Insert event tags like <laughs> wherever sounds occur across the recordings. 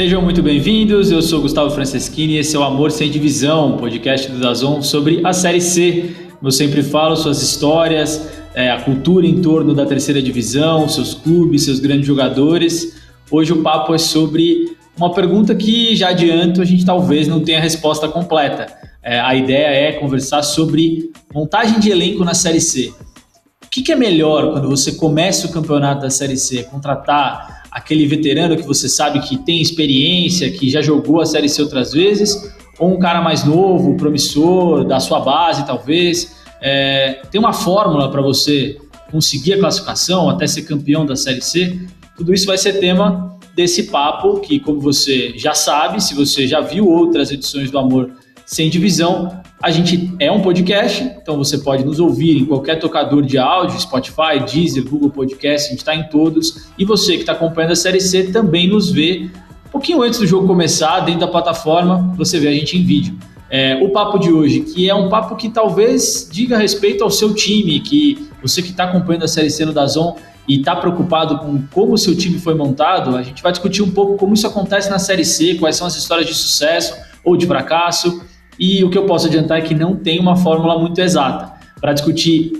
Sejam muito bem-vindos, eu sou Gustavo Franceschini e esse é o Amor Sem Divisão, podcast do Dazon sobre a Série C. Eu sempre falo suas histórias, é, a cultura em torno da terceira divisão, seus clubes, seus grandes jogadores. Hoje o papo é sobre uma pergunta que, já adianto, a gente talvez não tenha a resposta completa. É, a ideia é conversar sobre montagem de elenco na Série C. Que, que é melhor quando você começa o campeonato da Série C? Contratar aquele veterano que você sabe que tem experiência, que já jogou a Série C outras vezes, ou um cara mais novo, promissor, da sua base talvez. É, tem uma fórmula para você conseguir a classificação até ser campeão da Série C? Tudo isso vai ser tema desse papo que, como você já sabe, se você já viu outras edições do Amor Sem Divisão, a gente é um podcast, então você pode nos ouvir em qualquer tocador de áudio, Spotify, Deezer, Google Podcast, a gente está em todos. E você que está acompanhando a Série C também nos vê um pouquinho antes do jogo começar, dentro da plataforma, você vê a gente em vídeo. É, o papo de hoje, que é um papo que talvez diga respeito ao seu time, que você que está acompanhando a Série C no Dazon e está preocupado com como o seu time foi montado, a gente vai discutir um pouco como isso acontece na Série C, quais são as histórias de sucesso ou de fracasso, e o que eu posso adiantar é que não tem uma fórmula muito exata. Para discutir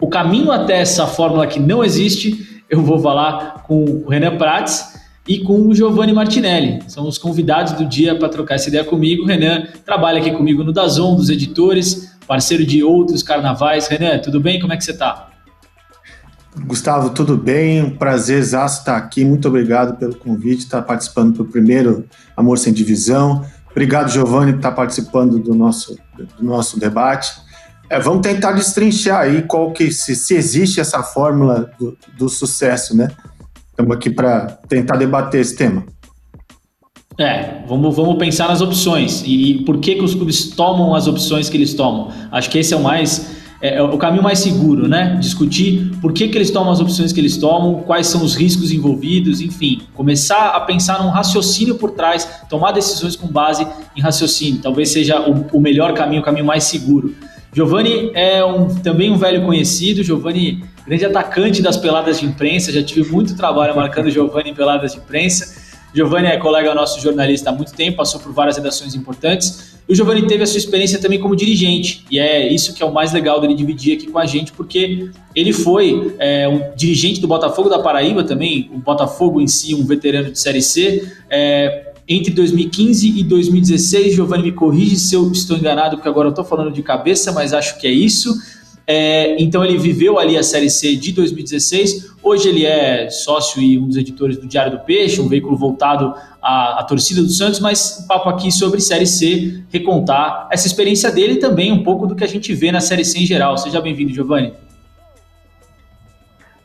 o caminho até essa fórmula que não existe, eu vou falar com o Renan Prates e com o Giovanni Martinelli. São os convidados do dia para trocar essa ideia comigo. O Renan trabalha aqui comigo no Dazon, dos editores, parceiro de outros carnavais. Renan, tudo bem? Como é que você está? Gustavo, tudo bem? Um prazer estar aqui. Muito obrigado pelo convite, estar participando do primeiro Amor Sem Divisão. Obrigado, Giovanni, por estar participando do nosso, do nosso debate. É, vamos tentar destrinchar aí qual que se, se existe essa fórmula do, do sucesso, né? Estamos aqui para tentar debater esse tema. É, vamos, vamos pensar nas opções e, e por que, que os clubes tomam as opções que eles tomam. Acho que esse é o mais é, é, o caminho mais seguro, né? Discutir por que, que eles tomam as opções que eles tomam, quais são os riscos envolvidos, enfim, começar a pensar num raciocínio por trás, tomar decisões com base em raciocínio. Talvez seja o, o melhor caminho, o caminho mais seguro. Giovanni é um, também um velho conhecido, Giovanni, grande atacante das peladas de imprensa, já tive muito trabalho marcando Giovanni em peladas de imprensa. Giovanni é colega nosso jornalista há muito tempo, passou por várias redações importantes. O Giovanni teve a sua experiência também como dirigente. E é isso que é o mais legal dele dividir aqui com a gente, porque ele foi é, um dirigente do Botafogo da Paraíba também, o Botafogo em si, um veterano de Série C. É, entre 2015 e 2016, Giovanni me corrige se eu estou enganado, porque agora eu estou falando de cabeça, mas acho que é isso. É, então ele viveu ali a Série C de 2016. Hoje ele é sócio e um dos editores do Diário do Peixe, um veículo voltado à, à torcida do Santos, mas um papo aqui sobre Série C, recontar essa experiência dele e também um pouco do que a gente vê na Série C em geral. Seja bem-vindo, Giovanni.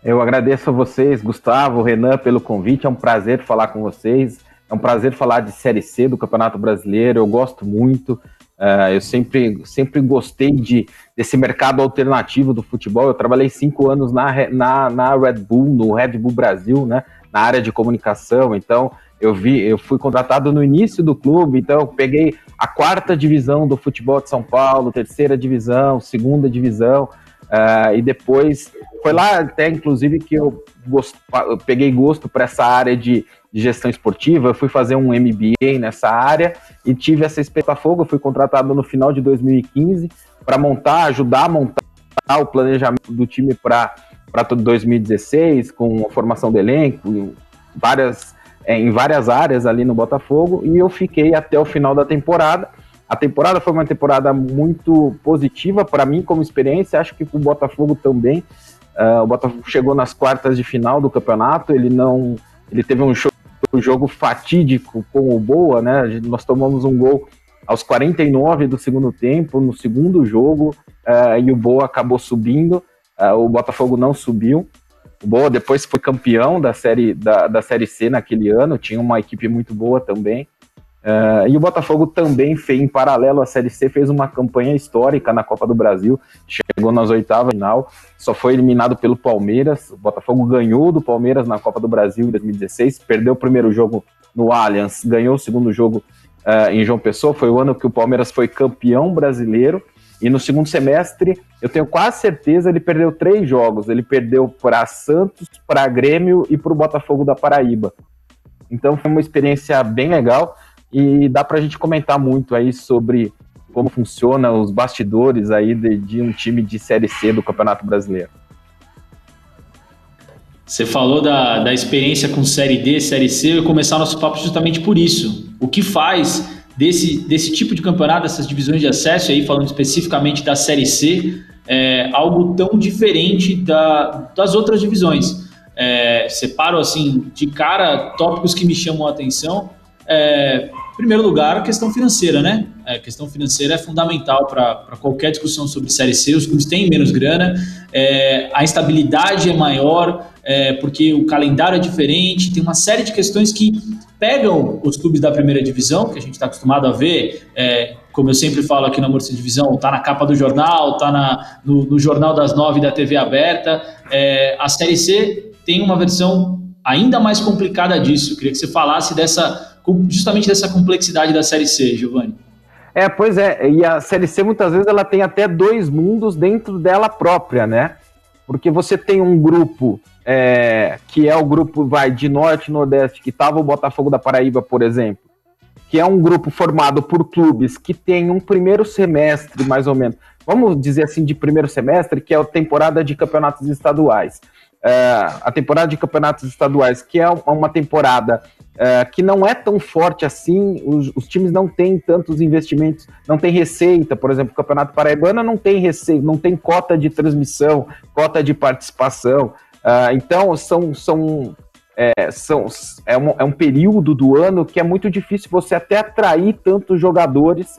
Eu agradeço a vocês, Gustavo, Renan, pelo convite. É um prazer falar com vocês. É um prazer falar de Série C do Campeonato Brasileiro. Eu gosto muito. Uh, eu sempre, sempre gostei de, desse mercado alternativo do futebol. Eu trabalhei cinco anos na, na, na Red Bull, no Red Bull Brasil, né, na área de comunicação. Então, eu vi, eu fui contratado no início do clube, então eu peguei a quarta divisão do futebol de São Paulo, terceira divisão, segunda divisão, uh, e depois foi lá até, inclusive, que eu, gost, eu peguei gosto para essa área de de gestão esportiva, eu fui fazer um MBA nessa área e tive essa experiência fogo, eu fui contratado no final de 2015 para montar, ajudar a montar o planejamento do time para para 2016, com a formação do elenco, várias, é, em várias áreas ali no Botafogo, e eu fiquei até o final da temporada. A temporada foi uma temporada muito positiva para mim como experiência, acho que para o Botafogo também. Uh, o Botafogo chegou nas quartas de final do campeonato, ele não. Ele teve um show o jogo fatídico com o Boa, né? Nós tomamos um gol aos 49 do segundo tempo, no segundo jogo, uh, e o Boa acabou subindo. Uh, o Botafogo não subiu. O Boa depois foi campeão da série, da, da série C naquele ano, tinha uma equipe muito boa também. Uh, e o Botafogo também fez, em paralelo à Série C, fez uma campanha histórica na Copa do Brasil, chegou nas oitavas final, só foi eliminado pelo Palmeiras. O Botafogo ganhou do Palmeiras na Copa do Brasil em 2016, perdeu o primeiro jogo no Allianz, ganhou o segundo jogo uh, em João Pessoa. Foi o ano que o Palmeiras foi campeão brasileiro. E no segundo semestre, eu tenho quase certeza, ele perdeu três jogos. Ele perdeu para Santos, para Grêmio e para o Botafogo da Paraíba. Então foi uma experiência bem legal e dá para a gente comentar muito aí sobre como funciona os bastidores aí de, de um time de Série C do Campeonato Brasileiro. Você falou da, da experiência com Série D, Série C, eu começar nosso papo justamente por isso. O que faz desse, desse tipo de campeonato, dessas divisões de acesso, aí falando especificamente da Série C, é, algo tão diferente da, das outras divisões? É, separo assim de cara tópicos que me chamam a atenção. É, primeiro lugar, a questão financeira, né? A questão financeira é fundamental para qualquer discussão sobre Série C. Os clubes têm menos grana, é, a instabilidade é maior, é, porque o calendário é diferente, tem uma série de questões que pegam os clubes da primeira divisão, que a gente está acostumado a ver, é, como eu sempre falo aqui na Morsa Divisão, está na capa do jornal, está no, no, Jornal das Nove da TV aberta. É, a Série C tem uma versão ainda mais complicada disso. Eu queria que você falasse dessa, justamente dessa complexidade da Série C, Giovanni. É, pois é, e a Série C muitas vezes ela tem até dois mundos dentro dela própria, né? Porque você tem um grupo é, que é o grupo vai de norte e nordeste, que estava o Botafogo da Paraíba, por exemplo, que é um grupo formado por clubes que tem um primeiro semestre, mais ou menos, vamos dizer assim, de primeiro semestre, que é a temporada de campeonatos estaduais. É, a temporada de campeonatos estaduais, que é uma temporada é, que não é tão forte assim, os, os, times não têm tantos investimentos, não tem receita, por exemplo, o Campeonato Paraibano não tem receita, não tem cota de transmissão, cota de participação. Uh, então, são, são, é, são, é, um, é um período do ano que é muito difícil você até atrair tantos jogadores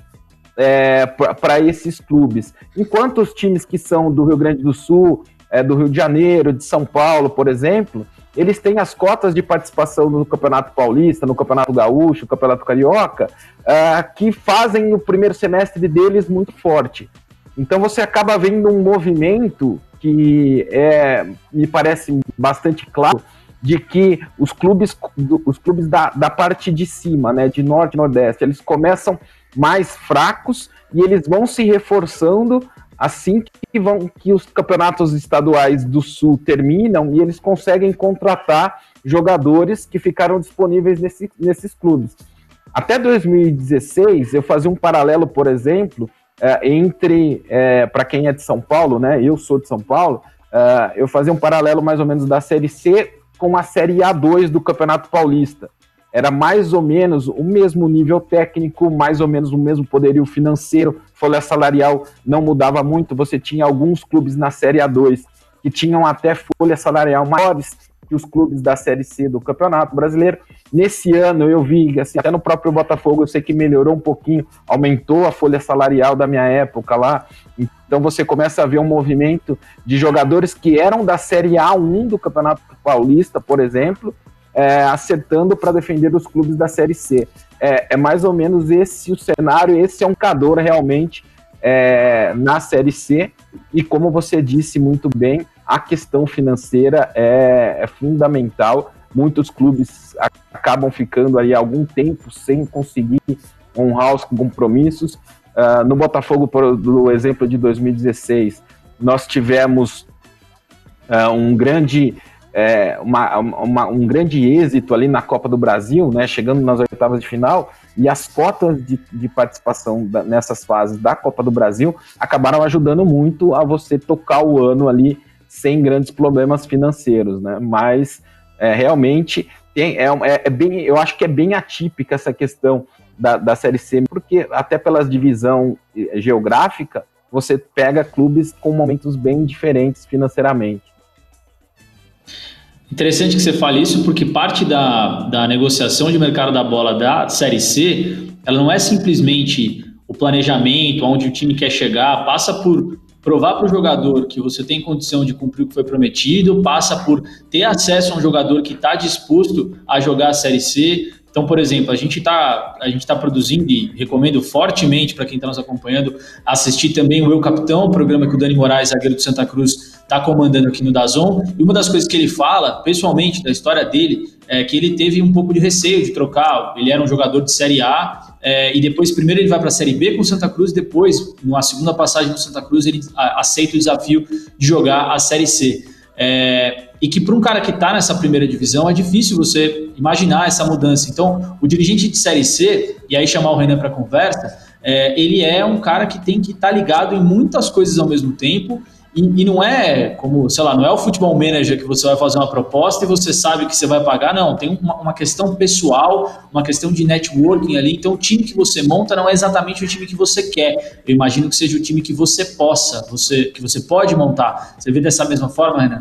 é, para esses clubes. Enquanto os times que são do Rio Grande do Sul, é, do Rio de Janeiro, de São Paulo, por exemplo, eles têm as cotas de participação no Campeonato Paulista, no Campeonato Gaúcho, no Campeonato Carioca, uh, que fazem o primeiro semestre deles muito forte. Então você acaba vendo um movimento que é, me parece bastante claro de que os clubes, os clubes da, da parte de cima, né, de norte e nordeste, eles começam mais fracos e eles vão se reforçando assim que vão que os campeonatos estaduais do sul terminam e eles conseguem contratar jogadores que ficaram disponíveis nesse, nesses clubes. Até 2016, eu fazia um paralelo, por exemplo, é, entre, é, para quem é de São Paulo, né? Eu sou de São Paulo, é, eu fazia um paralelo mais ou menos da Série C com a Série A2 do Campeonato Paulista. Era mais ou menos o mesmo nível técnico, mais ou menos o mesmo poderio financeiro, folha salarial não mudava muito. Você tinha alguns clubes na Série A2 que tinham até folha salarial maiores que os clubes da Série C do Campeonato Brasileiro. Nesse ano eu vi, assim, até no próprio Botafogo, eu sei que melhorou um pouquinho, aumentou a folha salarial da minha época lá. Então você começa a ver um movimento de jogadores que eram da Série A1 do Campeonato Paulista, por exemplo, é, acertando para defender os clubes da Série C. É, é, mais ou menos esse o cenário, esse é um cador realmente é, na Série C. E como você disse muito bem, a questão financeira é, é fundamental. Muitos clubes acabam ficando aí algum tempo sem conseguir honrar os compromissos. Uh, no Botafogo, por do exemplo de 2016, nós tivemos uh, um grande é, uma, uma, um grande êxito ali na Copa do Brasil, né, chegando nas oitavas de final, e as cotas de, de participação da, nessas fases da Copa do Brasil acabaram ajudando muito a você tocar o ano ali sem grandes problemas financeiros, né? Mas é, realmente tem, é, é, é, bem, eu acho que é bem atípica essa questão da, da Série C, porque até pela divisão eh, geográfica, você pega clubes com momentos bem diferentes financeiramente. Interessante que você fale isso, porque parte da, da negociação de mercado da bola da Série C, ela não é simplesmente o planejamento, onde o time quer chegar, passa por provar para o jogador que você tem condição de cumprir o que foi prometido, passa por ter acesso a um jogador que está disposto a jogar a Série C. Então, por exemplo, a gente está tá produzindo e recomendo fortemente para quem está nos acompanhando assistir também o Eu Capitão, o programa que o Dani Moraes, zagueiro do Santa Cruz, está comandando aqui no Dazon. E uma das coisas que ele fala, pessoalmente, da história dele, é que ele teve um pouco de receio de trocar. Ele era um jogador de Série A é, e depois, primeiro, ele vai para a Série B com o Santa Cruz, depois, numa segunda passagem no Santa Cruz, ele aceita o desafio de jogar a Série C. É, e que para um cara que está nessa primeira divisão é difícil você imaginar essa mudança. Então, o dirigente de Série C, e aí chamar o Renan para conversa, é, ele é um cara que tem que estar tá ligado em muitas coisas ao mesmo tempo e, e, não é como, sei lá, não é o futebol manager que você vai fazer uma proposta e você sabe que você vai pagar, não. Tem uma, uma, questão pessoal, uma questão de networking ali. Então, o time que você monta não é exatamente o time que você quer. Eu imagino que seja o time que você possa, você, que você pode montar. Você vê dessa mesma forma, Renan?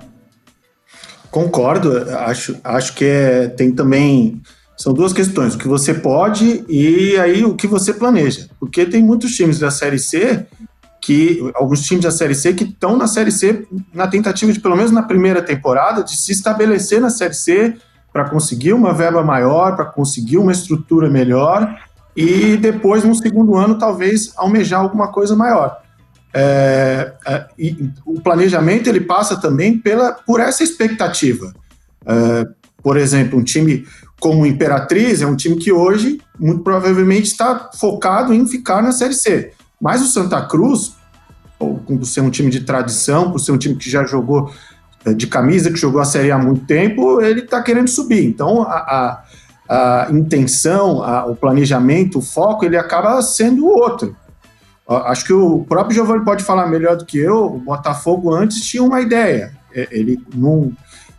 Concordo. Acho, acho que é, tem também. São duas questões: o que você pode e aí o que você planeja. Porque tem muitos times da Série C que alguns times da Série C que estão na Série C na tentativa de, pelo menos na primeira temporada, de se estabelecer na Série C para conseguir uma verba maior, para conseguir uma estrutura melhor e depois, no segundo ano, talvez almejar alguma coisa maior. É, é, e o planejamento ele passa também pela, por essa expectativa. É, por exemplo, um time como Imperatriz é um time que hoje, muito provavelmente, está focado em ficar na Série C. Mas o Santa Cruz, por ser um time de tradição, por ser um time que já jogou eh, de camisa, que jogou a Série A há muito tempo, ele está querendo subir. Então, a, a, a intenção, a, o planejamento, o foco, ele acaba sendo outro. Acho que o próprio Giovanni pode falar melhor do que eu. O Botafogo antes tinha uma ideia. Ele não,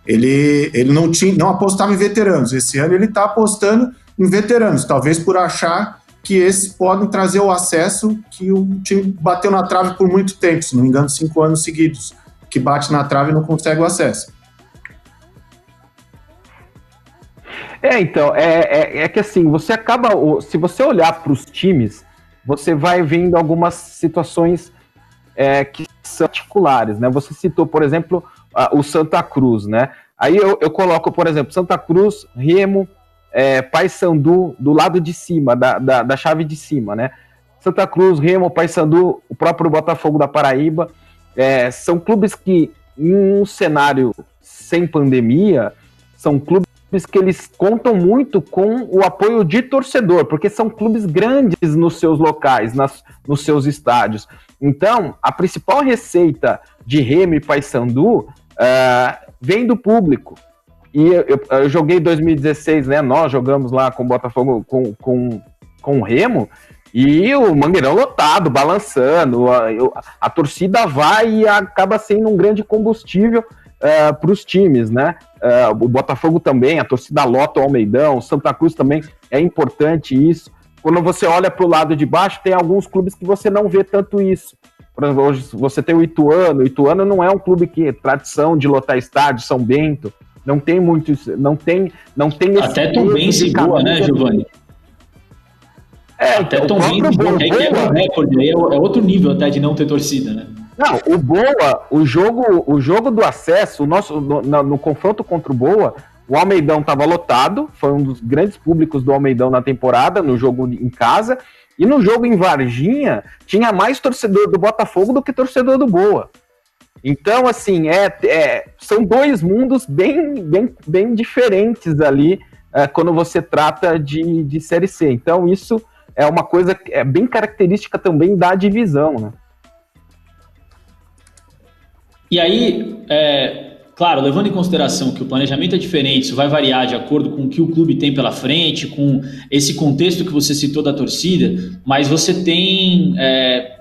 ele, ele não, tinha, não apostava em veteranos. Esse ano ele está apostando em veteranos, talvez por achar que esses podem trazer o acesso que o time bateu na trave por muito tempo, se não me engano, cinco anos seguidos, que bate na trave e não consegue o acesso. É, então, é, é, é que assim, você acaba, se você olhar para os times, você vai vendo algumas situações é, que são particulares, né? Você citou, por exemplo, o Santa Cruz, né? Aí eu, eu coloco, por exemplo, Santa Cruz, Remo, é, Paysandu do lado de cima, da, da, da, chave de cima, né? Santa Cruz, Remo, Paysandu, o próprio Botafogo da Paraíba, é, são clubes que, em um cenário sem pandemia, são clubes que eles contam muito com o apoio de torcedor, porque são clubes grandes nos seus locais, nas, nos seus estádios. Então, a principal receita de Remo e Paysandu uh, vem do público. E eu, eu, eu joguei 2016, né? Nós jogamos lá com o Botafogo, com, com, com o Remo, e o Mangueirão lotado, balançando. A, a, torcida vai e acaba sendo um grande combustível uh, é, para os times, né? Uh, o Botafogo também, a torcida lota o Almeidão, Santa Cruz também é importante isso. Quando você olha para o lado de baixo, tem alguns clubes que você não vê tanto isso. Por exemplo, hoje você tem o Ituano. O Ituano não é um clube que é tradição de lotar estádio, São Bento. Não tem muitos, não tem, não tem Até Tom Benz boa, né, Giovanni? É, até Tom Benz boa, que aí quebra recorde, aí é, é outro nível até de não ter torcida, né? Não, o Boa, o jogo, o jogo do acesso, o nosso, no, no, no confronto contra o Boa, o Almeidão estava lotado, foi um dos grandes públicos do Almeidão na temporada, no jogo em casa, e no jogo em Varginha, tinha mais torcedor do Botafogo do que torcedor do Boa. Então, assim, é, é, são dois mundos bem, bem, bem diferentes ali é, quando você trata de, de Série C. Então, isso é uma coisa é bem característica também da divisão, né? E aí, é, claro, levando em consideração que o planejamento é diferente, isso vai variar de acordo com o que o clube tem pela frente, com esse contexto que você citou da torcida, mas você tem é,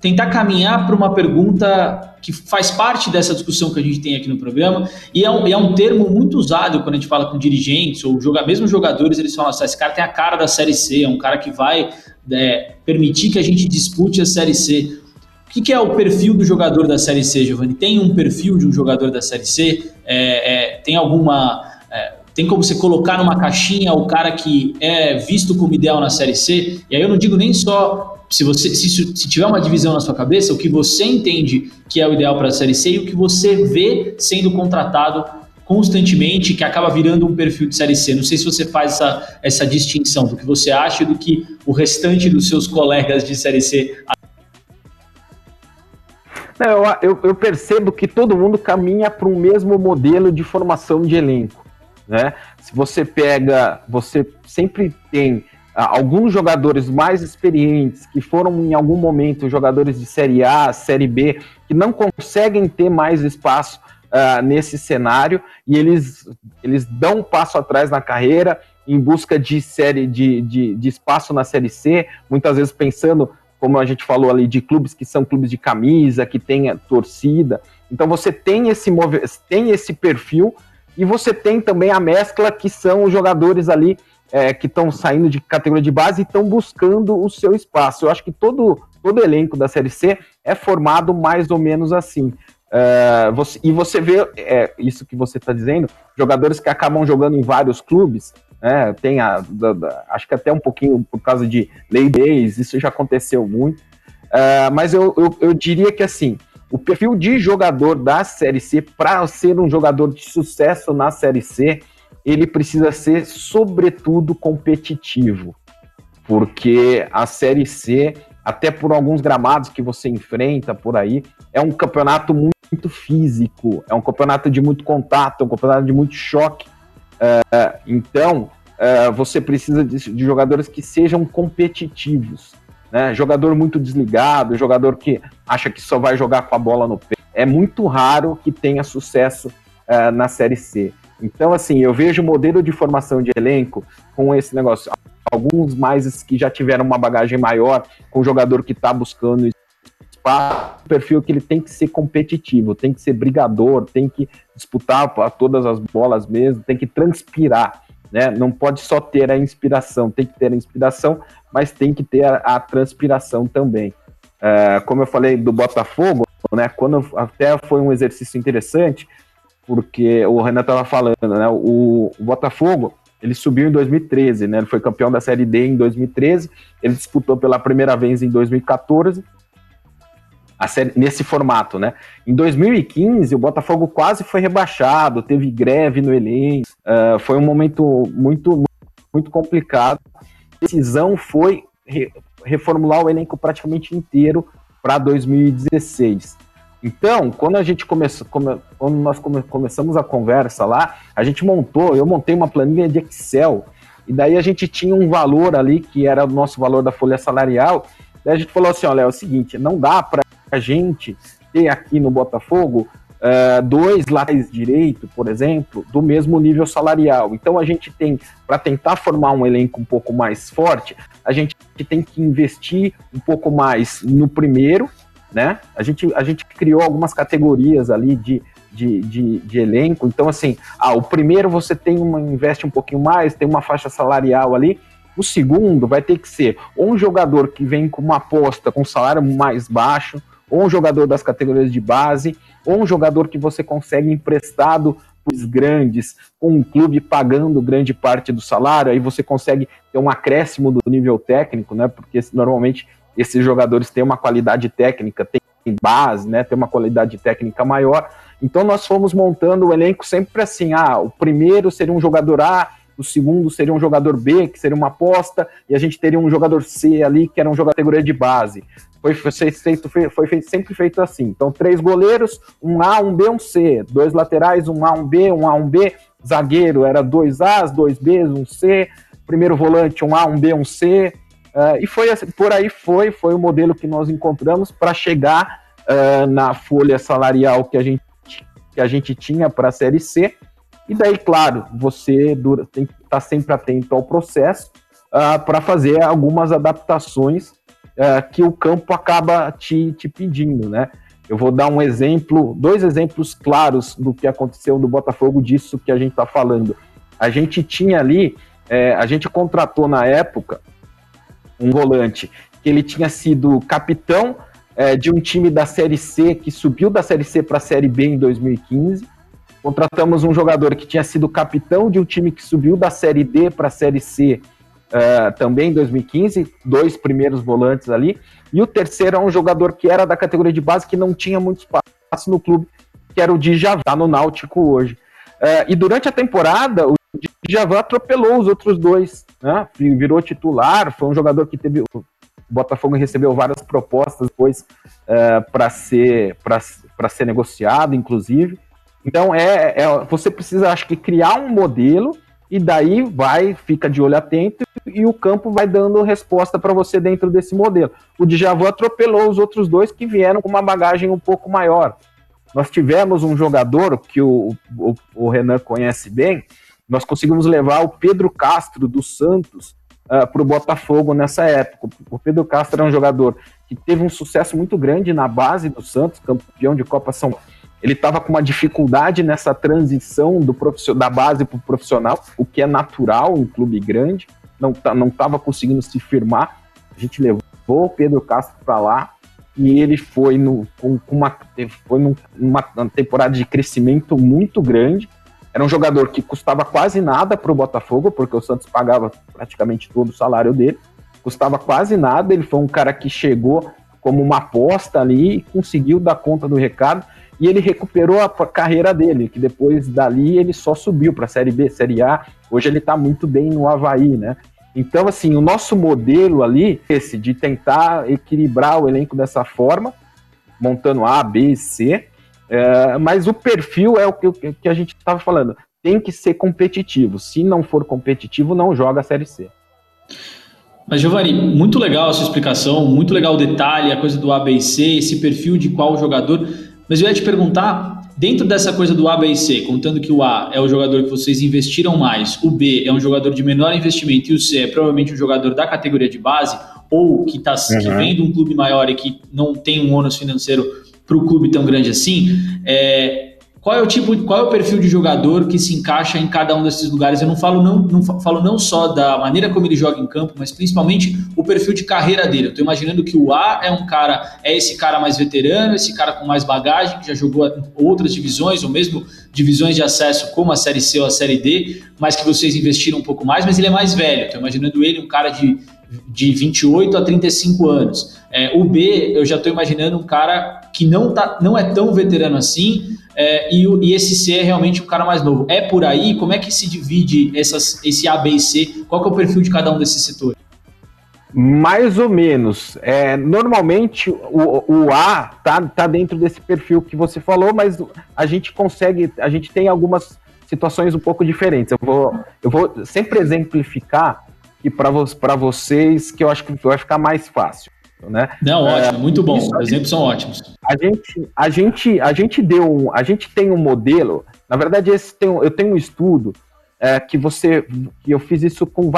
tentar caminhar para uma pergunta que faz parte dessa discussão que a gente tem aqui no programa, e é um, é um termo muito usado quando a gente fala com dirigentes ou joga, mesmo jogadores, eles falam assim, esse cara tem a cara da Série C, é um cara que vai é, permitir que a gente dispute a Série C. O que, que, é o perfil do jogador da Série C, Giovanni? Tem um perfil de um jogador da Série C? É, é, tem alguma... Tem como você colocar numa caixinha o cara que é visto como ideal na Série C? E aí eu não digo nem só se você se, se, tiver uma divisão na sua cabeça, o que você entende que é o ideal para a Série C e o que você vê sendo contratado constantemente, que acaba virando um perfil de Série C. Não sei se você faz essa, essa distinção do que você acha e do que o restante dos seus colegas de Série C. Eu, eu, eu percebo que todo mundo caminha para um mesmo modelo de formação de elenco. Né? Se você pega, você sempre tem alguns jogadores mais experientes, que foram em algum momento jogadores de Série A, Série B, que não conseguem ter mais espaço uh, nesse cenário e eles, eles dão um passo atrás na carreira em busca de série de, de, de espaço na série C, muitas vezes pensando, como a gente falou ali, de clubes que são clubes de camisa, que tem torcida. Então você tem esse, tem esse perfil e você tem também a mescla que são os jogadores ali é, que estão saindo de categoria de base e estão buscando o seu espaço. Eu acho que todo, todo elenco da Série C é formado mais ou menos assim. Uh, você, e você vê é, isso que você está dizendo, jogadores que acabam jogando em vários clubes, né, tem a, da, da, acho que até um pouquinho por causa de lei days, isso já aconteceu muito, uh, mas eu, eu, eu, diria que assim, o perfil de jogador da Série C, para ser um jogador de sucesso na Série C, ele precisa ser sobretudo competitivo, porque a Série C até por alguns gramados que você enfrenta por aí. É um campeonato muito físico, é um campeonato de muito contato, é um campeonato de muito choque. Uh, então, uh, você precisa de, de, jogadores que sejam competitivos. Né? Jogador muito desligado, jogador que acha que só vai jogar com a bola no pé. É muito raro que tenha sucesso uh, na Série C. Então, assim, eu vejo o modelo de formação de elenco com esse negócio alguns mais que já tiveram uma bagagem maior, com o jogador que está buscando espaço, perfil que ele tem que ser competitivo, tem que ser brigador, tem que disputar todas as bolas mesmo, tem que transpirar, né? Não pode só ter a inspiração, tem que ter a inspiração, mas tem que ter a, a transpiração também. É, como eu falei do Botafogo, né? Quando até foi um exercício interessante, porque o Renan estava falando, né? O, o Botafogo ele subiu em 2013, né? Ele foi campeão da Série D em 2013. Ele disputou pela primeira vez em 2014. Série, nesse formato, né? Em 2015, o Botafogo quase foi rebaixado, teve greve no elenco, uh, foi um momento muito, muito complicado. A decisão foi re, reformular o elenco praticamente inteiro para 2016. Então, quando a gente começou, come, quando nós come, começamos a conversa lá, a gente montou, eu montei uma planilha de Excel, e daí a gente tinha um valor ali, que era o nosso valor da folha salarial, daí a gente falou assim, olha, é o seguinte, não dá para a gente ter aqui no Botafogo uh, dois laterais direito, por exemplo, do mesmo nível salarial. Então a gente tem, para tentar formar um elenco um pouco mais forte, a gente tem que investir um pouco mais no primeiro, né? A gente, a gente criou algumas categorias ali de, de, de, de, elenco. Então, assim, ah, o primeiro você tem uma, investe um pouquinho mais, tem uma faixa salarial ali. O segundo vai ter que ser ou um jogador que vem com uma aposta com salário mais baixo, ou um jogador das categorias de base, ou um jogador que você consegue emprestado os grandes, com um clube pagando grande parte do salário, aí você consegue ter um acréscimo do nível técnico, né? Porque normalmente esses jogadores têm uma qualidade técnica, têm base, né, tem uma qualidade técnica maior. Então nós fomos montando o elenco sempre assim, ah, o primeiro seria um jogador A, o segundo seria um jogador B, que seria uma aposta, e a gente teria um jogador C ali, que era um jogador categoria de base. Foi, feito, foi feito, sempre feito assim. Então, três goleiros, um A, um B, um C. Dois laterais, um A, um B, um A, um B. Zagueiro era dois As, dois Bs, um C. Primeiro volante, um A, um B, um C. Uh, e foi assim, por aí foi, foi o modelo que nós encontramos para chegar uh, na folha salarial que a gente, que a gente tinha para a Série C. E daí, claro, você dura, tem que estar tá sempre atento ao processo uh, para fazer algumas adaptações que o campo acaba te, te pedindo, né? Eu vou dar um exemplo, dois exemplos claros do que aconteceu do Botafogo disso que a gente está falando. A gente tinha ali, é, a gente contratou na época um volante, que ele tinha sido capitão é, de um time da Série C, que subiu da Série C para a Série B em 2015. Contratamos um jogador que tinha sido capitão de um time que subiu da Série D para a Série C uh, também em 2015, dois primeiros volantes ali. E o terceiro é um jogador que era da categoria de base, que não tinha muito espaço no clube, que era o Djavan, no Náutico hoje. Uh, e durante a temporada, o Djavan atropelou os outros dois, né? Virou titular, foi um jogador que teve. O Botafogo recebeu várias propostas depois uh, é, para ser, ser negociado, inclusive. Então é, é, você precisa, acho que, criar um modelo e daí vai, fica de olho atento e o campo vai dando resposta para você dentro desse modelo. O Djavan atropelou os outros dois que vieram com uma bagagem um pouco maior. nós tivemos um jogador que o, o, o Renan conhece bem, nós conseguimos levar o Pedro Castro do Santos uh, ah, para o Botafogo nessa época. O Pedro Castro é um jogador que teve um sucesso muito grande na base do Santos, campeão de Copa São Paulo. Ele estava com uma dificuldade nessa transição do da base para o profissional, o que é natural em um clube grande, não estava conseguindo se firmar. A gente levou o Pedro Castro para lá, e ele foi, no, com, uma, foi numa temporada de crescimento muito grande. Era um jogador que custava quase nada para o Botafogo, porque o Santos pagava praticamente todo o salário dele. Custava quase nada. Ele foi um cara que chegou como uma aposta ali e conseguiu dar conta do recado. E ele recuperou a carreira dele, que depois dali ele só subiu para Série B, Série A. Hoje ele está muito bem no Havaí, né? Então, assim, o nosso modelo ali, esse de tentar equilibrar o elenco dessa forma, montando A, B e C, é, mas o perfil é o que, que a gente estava falando. Tem que ser competitivo. Se não for competitivo, não joga a Série C. Mas, Giovanni, muito legal a sua explicação, muito legal o detalhe, a coisa do A, B e C, esse perfil de qual jogador. Mas eu ia te perguntar Dentro dessa coisa do A, B e C, contando que o A é o jogador que vocês investiram mais, o B é um jogador de menor investimento e o C é provavelmente um jogador da categoria de base, ou que, tá, uhum. que vem de um clube maior e que não tem um ônus financeiro para o clube tão grande assim, é, qual é o tipo, qual é o perfil de jogador que se encaixa em cada um desses lugares? Eu não falo não, não falo não só da maneira como ele joga em campo, mas principalmente o perfil de carreira dele. Eu estou imaginando que o A é um cara, é esse cara mais veterano, esse cara com mais bagagem, que já jogou outras divisões, ou mesmo divisões de acesso como a Série C ou a Série D, mas que vocês investiram um pouco mais, mas ele é mais velho. Estou imaginando ele um cara de de 28 a 35 anos. É, o B, eu já estou imaginando um cara que não, tá, não é tão veterano assim, é, e, e, esse C é realmente o cara mais novo. É por aí? Como é que se divide essas, esse A, B e C? Qual é o perfil de cada um desses setores? Mais ou menos. É, normalmente o, o A tá, tá dentro desse perfil que você falou, mas a gente consegue, a gente tem algumas situações um pouco diferentes. Eu vou, eu vou sempre exemplificar e para vocês que eu acho que vai ficar mais fácil. Né? Não, ótimo, é, muito bom. Os exemplos são ótimos. A gente, a gente, a gente deu, um, a gente tem um modelo. Na verdade, esse tem, eu tenho um estudo é, que você, que eu fiz isso com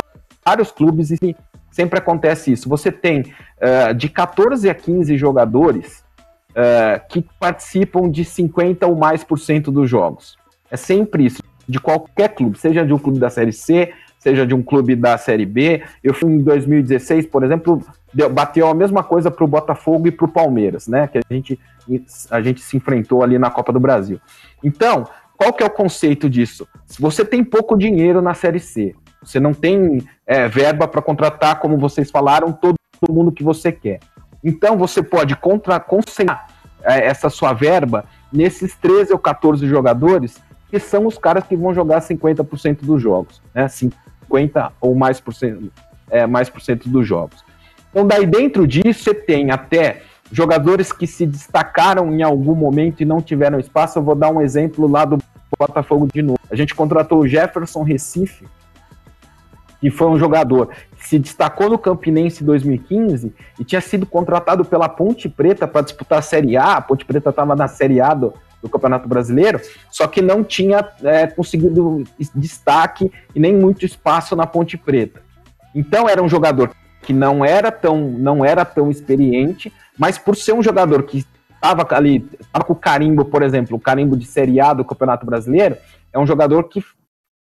vários clubes e sempre acontece isso. Você tem é, de 14 a 15 jogadores é, que participam de 50 ou mais por cento dos jogos. É sempre isso. De qualquer clube, seja de um clube da Série C, seja de um clube da Série B. Eu fui em 2016, por exemplo, bateu a mesma coisa para o Botafogo e para o Palmeiras, né? Que a gente, a gente se enfrentou ali na Copa do Brasil. Então, qual que é o conceito disso? Se você tem pouco dinheiro na Série C, você não tem é, verba para contratar, como vocês falaram, todo, mundo que você quer. Então, você pode contra, concentrar é, essa sua verba nesses 13 ou 14 jogadores que são os caras que vão jogar 50% dos jogos, né? 50 ou mais por cento, é, mais por cento dos jogos. Então, daí dentro disso, você tem até jogadores que se destacaram em algum momento e não tiveram espaço. Eu vou dar um exemplo lá do Botafogo de novo. A gente contratou o Jefferson Recife, que foi um jogador que se destacou no Campinense 2015 e tinha sido contratado pela Ponte Preta para disputar a Série A. A Ponte Preta estava na Série A do, do Campeonato Brasileiro, só que não tinha é, conseguido destaque e nem muito espaço na Ponte Preta. Então era um jogador que não era tão, não era tão experiente, mas por ser um jogador que estava ali, estava com o carimbo, por exemplo, o carimbo de Série A do Campeonato Brasileiro, é um jogador que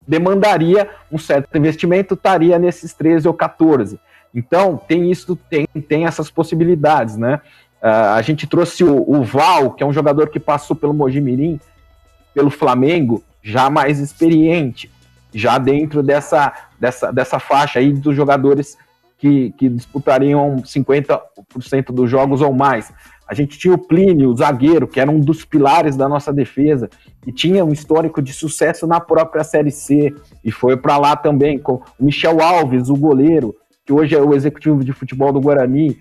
demandaria um certo investimento, estaria nesses 13 ou 14. Então, tem isso, tem, tem essas possibilidades, né? Uh, a gente trouxe o, o, Val, que é um jogador que passou pelo Mojimirim, pelo Flamengo, já mais experiente, já dentro dessa, dessa, dessa faixa aí dos jogadores que, que disputariam 50% dos jogos ou mais. A gente tinha o Plínio, o zagueiro, que era um dos pilares da nossa defesa, e tinha um histórico de sucesso na própria Série C, e foi para lá também, com o Michel Alves, o goleiro, que hoje é o executivo de futebol do Guarani,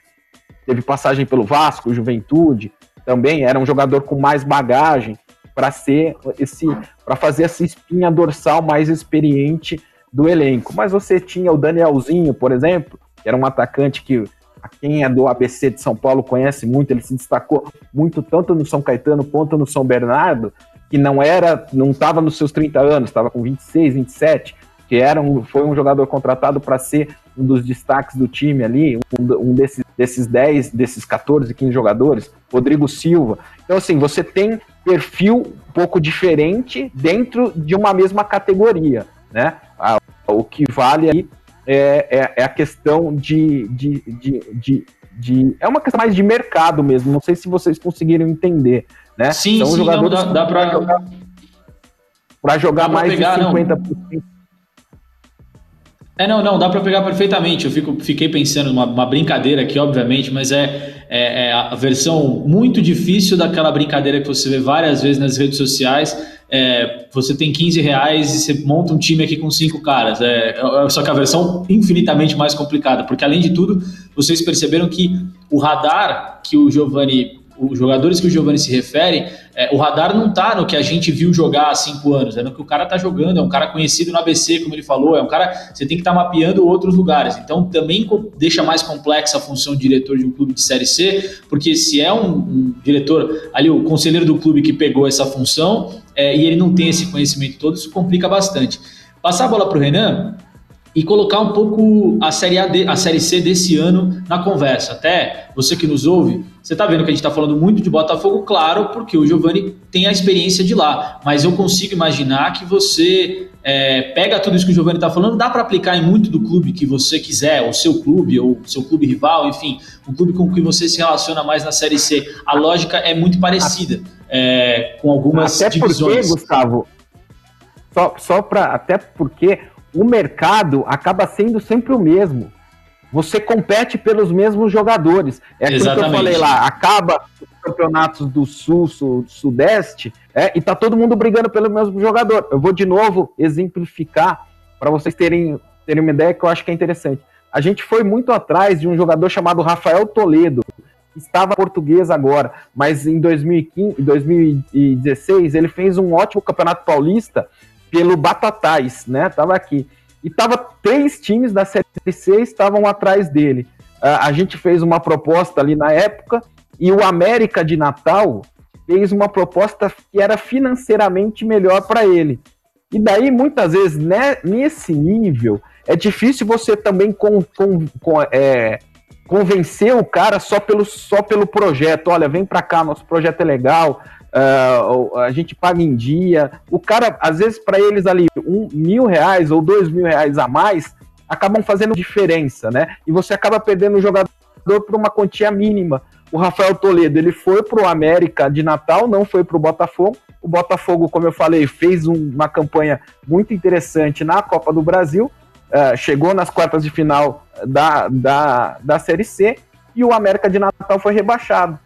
teve passagem pelo Vasco, Juventude, também era um jogador com mais bagagem para ser esse, para fazer essa espinha dorsal mais experiente do elenco. Mas você tinha o Danielzinho, por exemplo, que era um atacante que quem é do ABC de São Paulo conhece muito, ele se destacou muito tanto no São Caetano quanto no São Bernardo, que não era, não estava nos seus 30 anos, estava com 26, 27, que era um, foi um jogador contratado para ser um dos destaques do time ali, um, um desses, desses 10, desses 14, 15 jogadores, Rodrigo Silva. Então, assim, você tem perfil um pouco diferente dentro de uma mesma categoria, né? O que vale aí é, é, é a questão de, de, de, de, de, É uma questão mais de mercado mesmo. Não sei se vocês conseguiram entender. Né? Sim, São sim, jogadores não, dá, dá para jogar, pra jogar mais pegar, de 50%. Não. É, não, não, dá para pegar perfeitamente. Eu fico, fiquei pensando numa uma brincadeira aqui, obviamente, mas é, é, é, a versão muito difícil daquela brincadeira que você vê várias vezes nas redes sociais. É, você tem 15 reais e você monta um time aqui com cinco caras. É, é, só que a versão infinitamente mais complicada, porque além de tudo, vocês perceberam que o radar que o Giovanni os jogadores que o Giovanni se refere, é, o radar não tá no que a gente viu jogar há cinco anos, é no que o cara tá jogando, é um cara conhecido no ABC, como ele falou, é um cara. Você tem que estar tá mapeando outros lugares. Então também deixa mais complexa a função de diretor de um clube de Série C, porque se é um, um diretor ali, o conselheiro do clube que pegou essa função, é, e ele não tem esse conhecimento todo, isso complica bastante. Passar a bola para o Renan, e colocar um pouco a série, a, de, a série C desse ano na conversa. Até você que nos ouve, você está vendo que a gente está falando muito de Botafogo, claro, porque o Giovanni tem a experiência de lá. Mas eu consigo imaginar que você é, pega tudo isso que o Giovanni está falando, dá para aplicar em muito do clube que você quiser, o seu clube, ou seu clube rival, enfim, o clube com que você se relaciona mais na série C. A lógica é muito parecida, é, com algumas até divisões. Até porque, Gustavo, só, só para. Até porque o mercado acaba sendo sempre o mesmo. Você compete pelos mesmos jogadores. É aquilo que eu falei lá, acaba os campeonatos do Sul, sul Sudeste, é, e tá todo mundo brigando pelo mesmo jogador. Eu vou de novo exemplificar para vocês terem, terem uma ideia que eu acho que é interessante. A gente foi muito atrás de um jogador chamado Rafael Toledo, que estava português agora, mas em 2015, 2016 ele fez um ótimo campeonato paulista pelo Batatais, né? Tava aqui. E tava três times da Série C estavam atrás dele. Uh, a gente fez uma proposta ali na época e o América de Natal fez uma proposta que era financeiramente melhor para ele. E daí, muitas vezes, né, nesse nível, é difícil você também com, com, com, é, convencer o cara só pelo, só pelo projeto. Olha, vem para cá, nosso projeto é legal, uh, a gente paga em dia. O cara, às vezes, para eles ali, um mil reais ou dois mil reais a mais acabam fazendo diferença, né? E você acaba perdendo o jogador por uma quantia mínima. O Rafael Toledo, ele foi para o América de Natal, não foi para o Botafogo. O Botafogo, como eu falei, fez um, uma campanha muito interessante na Copa do Brasil, uh, chegou nas quartas de final da, da, da Série C e o América de Natal foi rebaixado.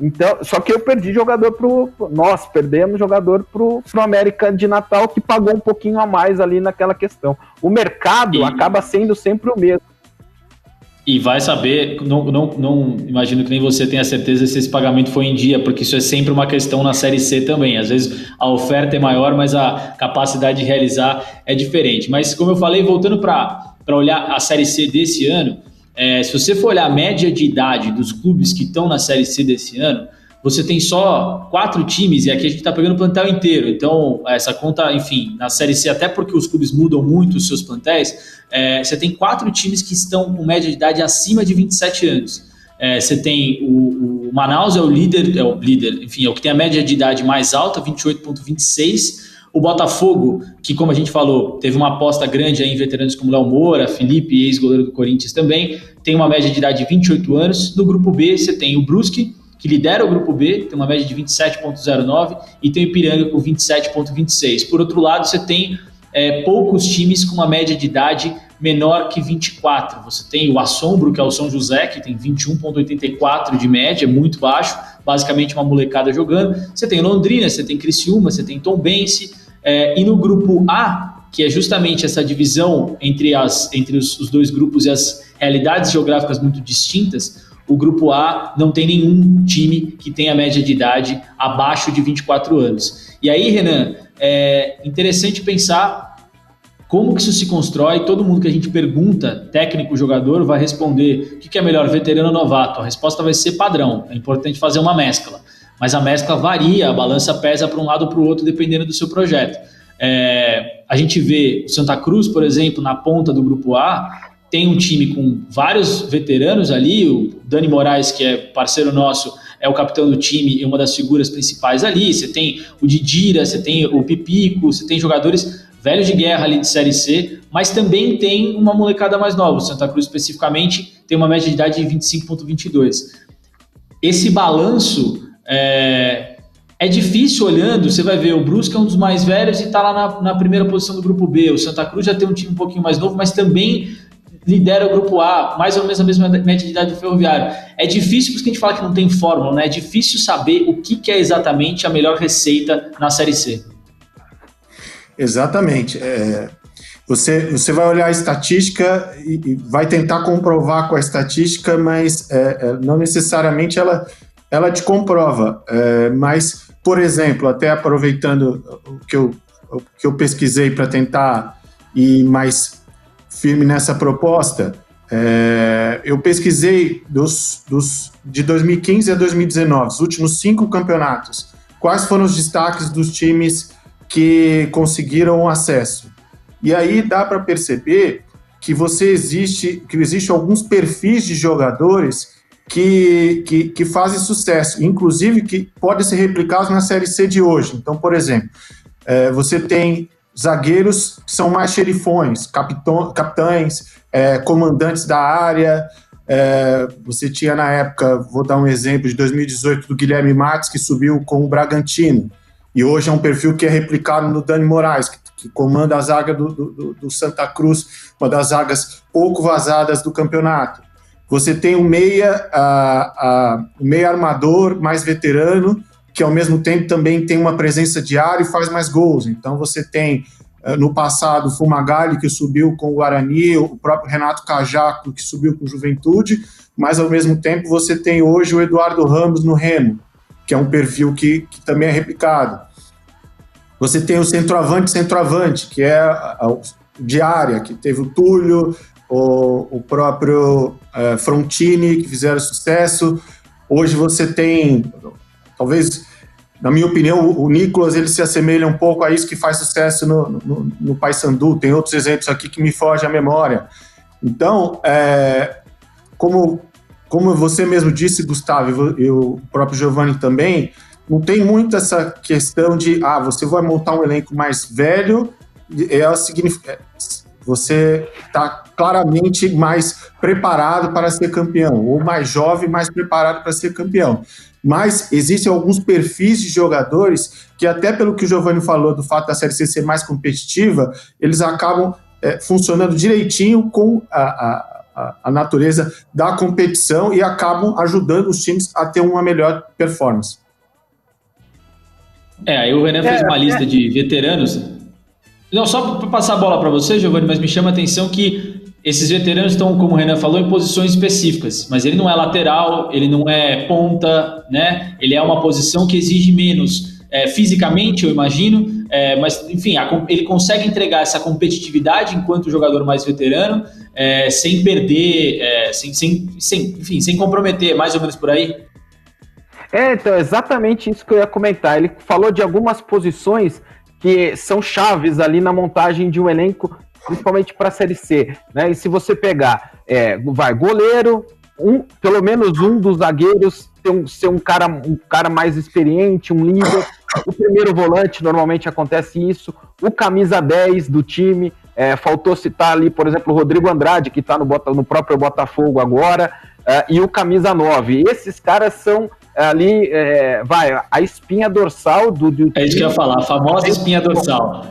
Então, só que eu perdi jogador pro. Nós perdemos jogador pro, pro América de Natal, que pagou um pouquinho a mais ali naquela questão. O mercado e, acaba sendo sempre o mesmo. E vai saber, não, não, não imagino que nem você tenha certeza se esse pagamento foi em dia, porque isso é sempre uma questão na Série C também. Às vezes a oferta é maior, mas a capacidade de realizar é diferente. Mas, como eu falei, voltando para olhar a Série C desse ano é, se você for olhar a média de idade dos clubes que estão na Série C desse ano, você tem só quatro times, e aqui a gente está pegando o plantel inteiro. Então, essa conta, enfim, na Série C, até porque os clubes mudam muito os seus plantéis, é, você tem quatro times que estão com média de idade acima de 27 anos. É, você tem o, o, Manaus, é o líder, é o líder, enfim, é o que tem a média de idade mais alta, 28,26. O Botafogo, que como a gente falou, teve uma aposta grande em veteranos como Léo Moura, Felipe, ex-goleiro do Corinthians também, tem uma média de idade de 28 anos. No grupo B, você tem o Brusque, que lidera o grupo B, tem uma média de 27,09, e tem o Ipiranga com 27,26. Por outro lado, você tem é, poucos times com uma média de idade menor que 24. Você tem o Assombro, que é o São José, que tem 21,84 de média, muito baixo, basicamente uma molecada jogando. Você tem Londrina, você tem Criciúma, você tem Tombense, é, e no grupo A, que é justamente essa divisão entre, as, entre os, os dois grupos e as realidades geográficas muito distintas, o grupo A não tem nenhum time que tenha média de idade abaixo de 24 anos. E aí, Renan, é interessante pensar como que isso se constrói? Todo mundo que a gente pergunta, técnico, jogador, vai responder o que é melhor, veterano ou novato? A resposta vai ser padrão. É importante fazer uma mescla. Mas a mescla varia, a balança pesa para um lado ou para o outro, dependendo do seu projeto. É, a gente vê o Santa Cruz, por exemplo, na ponta do grupo A, tem um time com vários veteranos ali, o Dani Moraes, que é parceiro nosso, é o capitão do time e uma das figuras principais ali. Você tem o Didira, você tem o Pipico, você tem jogadores velhos de guerra ali de Série C, mas também tem uma molecada mais nova. O Santa Cruz, especificamente, tem uma média de idade de 25,22. Esse balanço é, é, difícil olhando. Você vai ver, o Brusque é um dos mais velhos e está lá na, na primeira posição do grupo B. O Santa Cruz já tem um time um pouquinho mais novo, mas também lidera o grupo A, mais ou menos a mesma média de idade do ferroviário. É difícil, porque a gente fala que não tem fórmula, né? É difícil saber o que, que é exatamente a melhor receita na Série C. Exatamente. É, você, você vai olhar a estatística e, e, vai tentar comprovar com a estatística, mas é, é, não necessariamente ela, ela te comprova. É, mas, por exemplo, até aproveitando o que eu, o que eu pesquisei para tentar ir mais firme nessa proposta, é, eu pesquisei dos, dos, de 2015 a 2019, os últimos cinco campeonatos, quais foram os destaques dos times que conseguiram acesso. E aí dá para perceber que você existe, que existe alguns perfis de jogadores que, que, que, fazem sucesso, inclusive que podem ser replicados na Série C de hoje. Então, por exemplo, é, você tem zagueiros que são mais xerifões, capitão, capitães, é, comandantes da área. É, você tinha na época, vou dar um exemplo de 2018 do Guilherme Matos, que subiu com o Bragantino. E hoje é um perfil que é replicado no Dani Moraes, que, que comanda a zaga do, do, do, Santa Cruz, uma das zagas pouco vazadas do campeonato. Você tem um meia, a, a, um meia armador mais veterano, que ao mesmo tempo também tem uma presença diária e faz mais gols. Então você tem eh, no passado o Fumagalli, que subiu com o Guarani, o próprio Renato Cajaco, que subiu com o Juventude, mas ao mesmo tempo você tem hoje o Eduardo Ramos no Remo, que é um perfil que, que também é replicado. Você tem o centroavante, centroavante, que é a, diária, que teve o Túlio, o, o próprio uh, Frontini, que fizeram sucesso. Hoje você tem, talvez, na minha opinião, o, o Nicolas ele se assemelha um pouco a isso que faz sucesso no, no, no Paysandu. Tem outros exemplos aqui que me fogem à memória. Então, é, como, como você mesmo disse, Gustavo, e o próprio Giovanni também, não tem muito essa questão de, ah, você vai montar um elenco mais velho, é, significa, é, você está claramente mais preparado para ser campeão, ou mais jovem, mais preparado para ser campeão. Mas existem alguns perfis de jogadores que, até pelo que o Giovanni falou, do fato da Série C ser mais competitiva, eles acabam é, funcionando direitinho com a, a, a natureza da competição e acabam ajudando os times a ter uma melhor performance. É, aí o Renan fez uma é, lista é. de veteranos. Não, só para passar a bola para você, Giovanni, mas me chama a atenção que esses veteranos estão, como o Renan falou, em posições específicas. Mas ele não é lateral, ele não é ponta, né? Ele é uma posição que exige menos é, fisicamente, eu imagino. É, mas, enfim, a, ele consegue entregar essa competitividade enquanto jogador mais veterano, é, sem perder, é, sem, sem, sem, enfim, sem comprometer, mais ou menos por aí. É, então, exatamente isso que eu ia comentar. Ele falou de algumas posições que são chaves ali na montagem de um elenco, principalmente para a Série C. Né? E se você pegar, é, vai, goleiro, um, pelo menos um dos zagueiros ter um, ser um cara, um cara mais experiente, um líder. O primeiro volante, normalmente acontece isso. O camisa 10 do time, é, faltou citar ali, por exemplo, o Rodrigo Andrade, que está no, no próprio Botafogo agora, é, e o camisa 9. Esses caras são ali, é, vai, a espinha dorsal do, do. É isso que eu ia falar, a famosa espinha dorsal.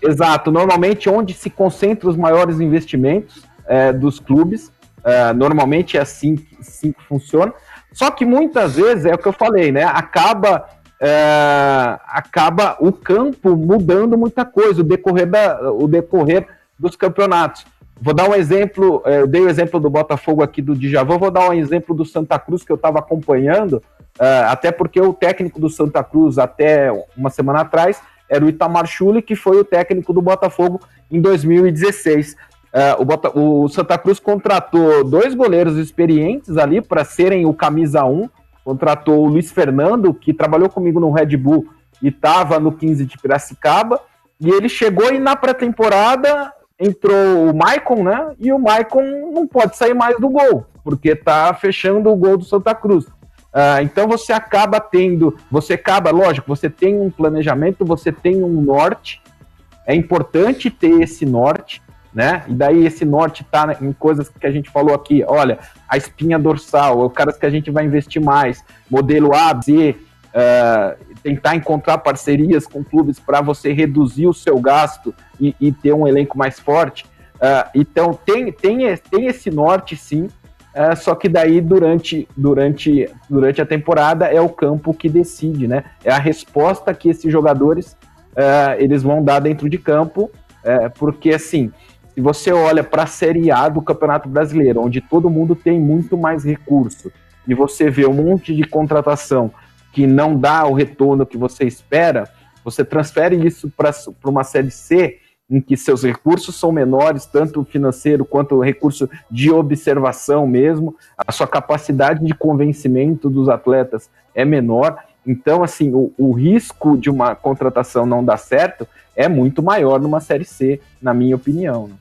Exato, normalmente onde se concentram os maiores investimentos é, dos clubes. É, normalmente é assim, assim que funciona. Só que muitas vezes, é o que eu falei, né? Acaba, é, acaba o campo mudando muita coisa, o decorrer, da, o decorrer dos campeonatos. Vou dar um exemplo, é, eu dei o exemplo do Botafogo aqui do Djavô, vou dar um exemplo do Santa Cruz que eu estava acompanhando, uh, até porque o técnico do Santa Cruz, até uma semana atrás, era o Itamar Chuli, que foi o técnico do Botafogo em 2016. Uh, o, Bota, o, Santa Cruz contratou dois goleiros experientes ali para serem o camisa 1. Contratou o Luiz Fernando, que trabalhou comigo no Red Bull e estava no 15 de Piracicaba. E ele chegou e na pré-temporada entrou o Maicon, né? E o Maicon não pode sair mais do gol, porque tá fechando o gol do Santa Cruz. Uh, então você acaba tendo, você acaba, lógico, você tem um planejamento, você tem um norte. É importante ter esse norte né? E daí esse norte está em coisas que a gente falou aqui, olha, a espinha dorsal, os caras que a gente vai investir mais, modelo A, B, uh, tentar encontrar parcerias com clubes para você reduzir o seu gasto e, e, ter um elenco mais forte. Uh, então tem, tem, tem esse norte sim, uh, só que daí durante, durante, durante a temporada é o campo que decide, né? É a resposta que esses jogadores eles vão dar dentro de campo, porque assim se você olha para a Série A do Campeonato Brasileiro, onde todo mundo tem muito mais recurso, e você vê um monte de contratação que não dá o retorno que você espera, você transfere isso para uma Série C, em que seus recursos são menores, tanto financeiro quanto recurso de observação mesmo, a sua capacidade de convencimento dos atletas é menor. Então, assim, o, o risco de uma contratação não dar certo é muito maior numa Série C, na minha opinião. Né?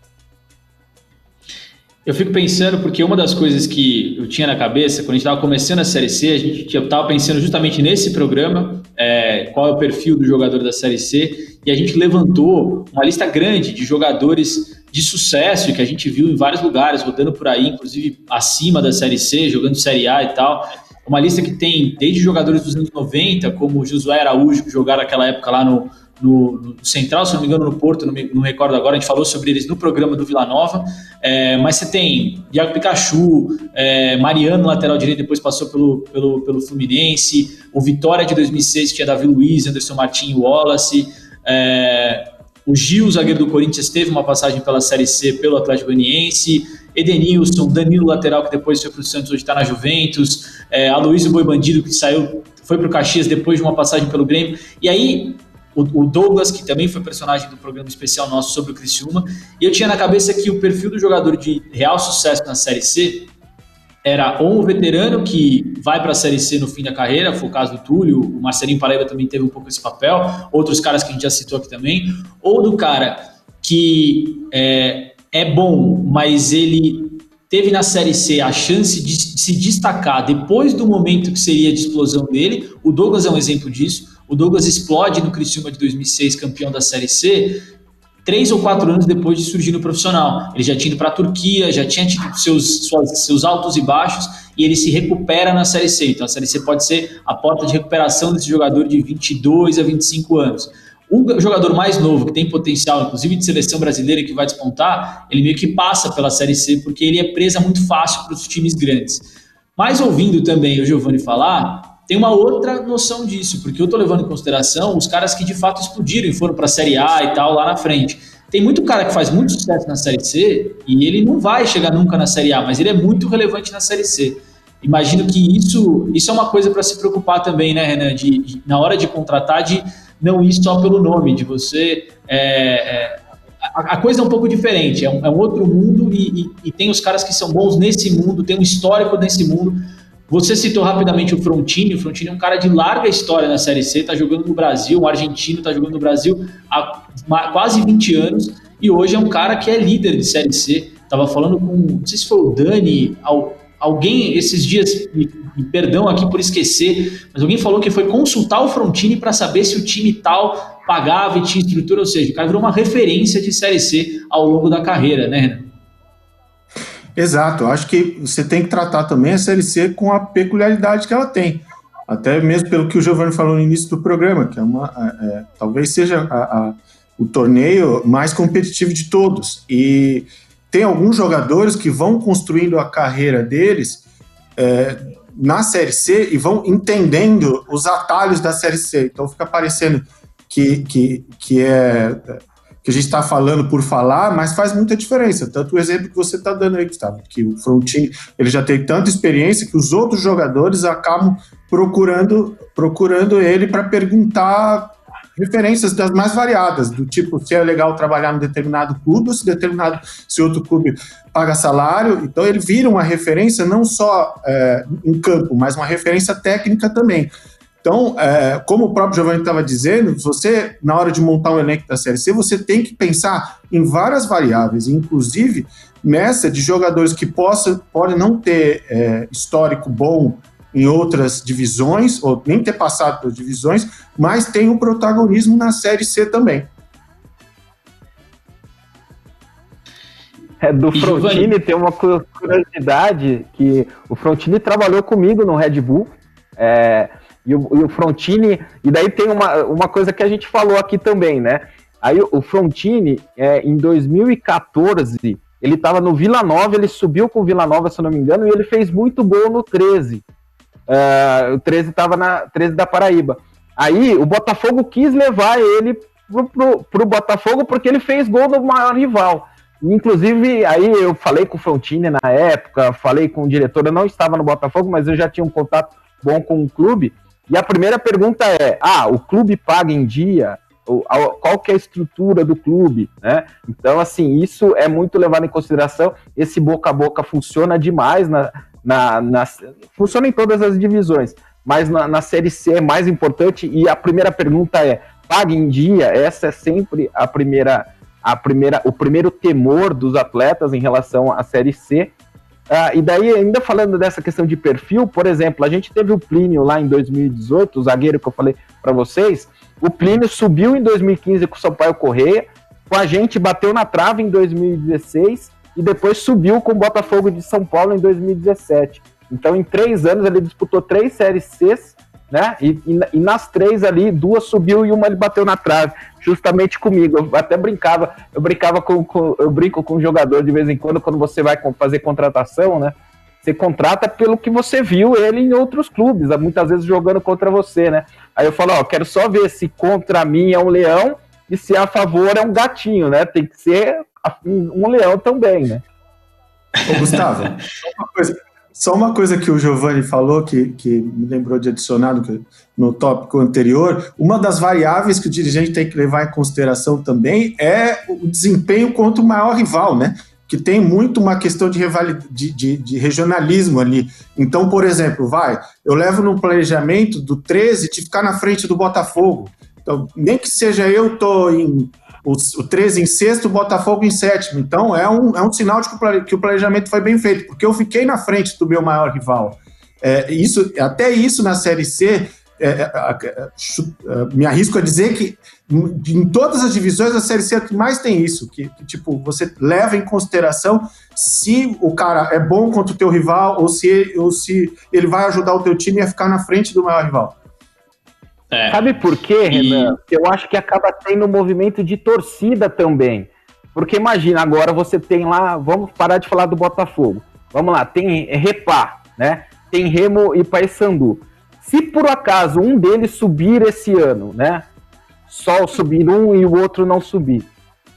Eu fico pensando, porque uma das coisas que eu tinha na cabeça, quando a gente estava começando a Série C, a gente estava pensando justamente nesse programa, é, qual é o perfil do jogador da Série C, e a gente levantou uma lista grande de jogadores de sucesso que a gente viu em vários lugares, rodando por aí, inclusive acima da Série C, jogando Série A e tal. Uma lista que tem desde jogadores dos anos 90, como Josué Araújo, que jogaram naquela época lá no, no, no, Central, se não me engano, no Porto, não me, não recordo agora, a gente falou sobre eles no programa do Vila Nova. É, mas você tem Diago Pikachu, é, Mariano, lateral direito, depois passou pelo, pelo, pelo Fluminense, o Vitória de 2006, que tinha Davi Luiz, Anderson Martins, Wallace. É, o Gil, zagueiro do Corinthians, teve uma passagem pela Série C pelo Atlético Goianiense. Edenilson, Danilo, lateral, que depois foi para o Santos, hoje está na Juventus. É, Aloysio Boi Bandido, que saiu, foi para o Caxias depois de uma passagem pelo Grêmio. E aí, o, Douglas, que também foi personagem do programa especial nosso sobre o Criciúma, e eu tinha na cabeça que o perfil do jogador de real sucesso na Série C era ou um veterano que vai para a Série C no fim da carreira, foi o caso do Túlio, o Marcelinho Paraíba também teve um pouco esse papel, outros caras que a gente já citou aqui também, ou do cara que é, é bom, mas ele teve na Série C a chance de se destacar depois do momento que seria de explosão dele, o Douglas é um exemplo disso, o Douglas explode no Criciúma de 2006, campeão da Série C, três ou quatro anos depois de surgir no profissional. Ele já tinha ido para a Turquia, já tinha tido seus, suas, seus altos e baixos, e ele se recupera na Série C. Então a Série C pode ser a porta de recuperação desse jogador de 22 a 25 anos. O jogador mais novo, que tem potencial, inclusive de seleção brasileira, que vai despontar, ele meio que passa pela Série C, porque ele é presa muito fácil para os times grandes. Mas ouvindo também o Giovanni falar, tem uma outra noção disso, porque eu estou levando em consideração os caras que de fato explodiram e foram para a Série A e tal lá na frente. Tem muito cara que faz muito sucesso na Série C e ele não vai chegar nunca na Série A, mas ele é muito relevante na Série C. Imagino que isso, isso é uma coisa para se preocupar também, né, Renan? De, de, na hora de contratar, de não ir só pelo nome, de você. É, é, a, a, coisa é um pouco diferente, é um, é um outro mundo e, e, e tem os caras que são bons nesse mundo, tem um histórico nesse mundo você citou rapidamente o Frontini. O Frontini é um cara de larga história na Série C, está jogando no Brasil, um argentino está jogando no Brasil há quase 20 anos e hoje é um cara que é líder de Série C. Estava falando com, não sei se foi o Dani, alguém esses dias, me, me, perdão aqui por esquecer, mas alguém falou que foi consultar o Frontini para saber se o time tal pagava e tinha estrutura, ou seja, o cara virou uma referência de Série C ao longo da carreira, né, Renan? Exato, acho que você tem que tratar também a Série C com a peculiaridade que ela tem. Até mesmo pelo que o Giovanni falou no início do programa, que é uma, é, é, talvez seja a, a, o torneio mais competitivo de todos. E tem alguns jogadores que vão construindo a carreira deles é, na Série C e vão entendendo os atalhos da Série C. Então fica parecendo que, que, que é que a gente está falando por falar, mas faz muita diferença. Tanto o exemplo que você está dando aí, Gustavo, que o Frontini ele já tem tanta experiência que os outros jogadores acabam procurando, procurando ele para perguntar referências das mais variadas, do tipo se é legal trabalhar em determinado clube ou se determinado se outro clube paga salário. Então ele vira uma referência não só é, em campo, mas uma referência técnica também. Então, é, como o próprio Giovanni estava dizendo, você, na hora de montar um elenco da Série C, você tem que pensar em várias variáveis, inclusive nessa de jogadores que possam, podem não ter é, histórico bom em outras divisões, ou nem ter passado por divisões, mas tem um protagonismo na Série C também. É, do Frontini tem uma curiosidade que o Frontini trabalhou comigo no Red Bull. É, e o, e o Frontini, e daí tem uma, uma coisa que a gente falou aqui também, né? Aí o Frontini, é, em 2014, ele estava no Vila Nova, ele subiu com o Vila Nova, se não me engano, e ele fez muito gol no 13. Uh, o 13 estava na 13 da Paraíba. Aí o Botafogo quis levar ele pro, pro, pro Botafogo porque ele fez gol no maior rival. Inclusive, aí eu falei com o Frontini na época, falei com o diretor, eu não estava no Botafogo, mas eu já tinha um contato bom com o clube. E a primeira pergunta é: ah, o clube paga em dia? Qual que é a estrutura do clube, né? Então, assim, isso é muito levado em consideração. Esse boca a boca funciona demais na, na, na funciona em todas as divisões, mas na, na Série C é mais importante. E a primeira pergunta é: paga em dia? Essa é sempre a primeira, a primeira, o primeiro temor dos atletas em relação à Série C. Ah, e daí, ainda falando dessa questão de perfil, por exemplo, a gente teve o Plínio lá em 2018, o zagueiro que eu falei para vocês. O Plínio subiu em 2015 com o Sampaio Correia, com a gente bateu na trave em 2016 e depois subiu com o Botafogo de São Paulo em 2017. Então, em três anos, ele disputou três séries Cs, né? E, e, e, nas três ali, duas subiu e uma ele bateu na trave, justamente comigo. Eu até brincava, eu brincava com, com eu brinco com o jogador de vez em quando, quando você vai fazer contratação, né? Você contrata pelo que você viu ele em outros clubes, muitas vezes jogando contra você, né? Aí eu falo, ó, quero só ver se contra mim é um leão e se a favor é um gatinho, né? Tem que ser um leão também, né? Ô, Gustavo, <laughs> uma coisa, só uma coisa que o Giovanni falou, que, que me lembrou de adicionar no tópico anterior, uma das variáveis que o dirigente tem que levar em consideração também é o desempenho contra o maior rival, né? Que tem muito uma questão de, de, de, de regionalismo ali. Então, por exemplo, vai, eu levo no planejamento do 13 de ficar na frente do Botafogo. Então, nem que seja eu tô em o, o 13 em sexto, o Botafogo em sétimo. Então é um, é um sinal de que o, planejamento foi bem feito, porque eu fiquei na frente do meu maior rival. É, isso, até isso na Série C, é, é, é, me arrisco a dizer que em todas as divisões a Série C é que mais tem isso, que, que, tipo, você leva em consideração se o cara é bom contra o teu rival ou se, ou se ele vai ajudar o teu time a ficar na frente do maior rival. É. Sabe por quê, Renan? E... Eu acho que acaba tendo um movimento de torcida também. Porque imagina, agora você tem lá, vamos parar de falar do Botafogo. Vamos lá, tem Repá, né? Tem Remo e Paysandu. Se por acaso um deles subir esse ano, né? Só subir um e o outro não subir.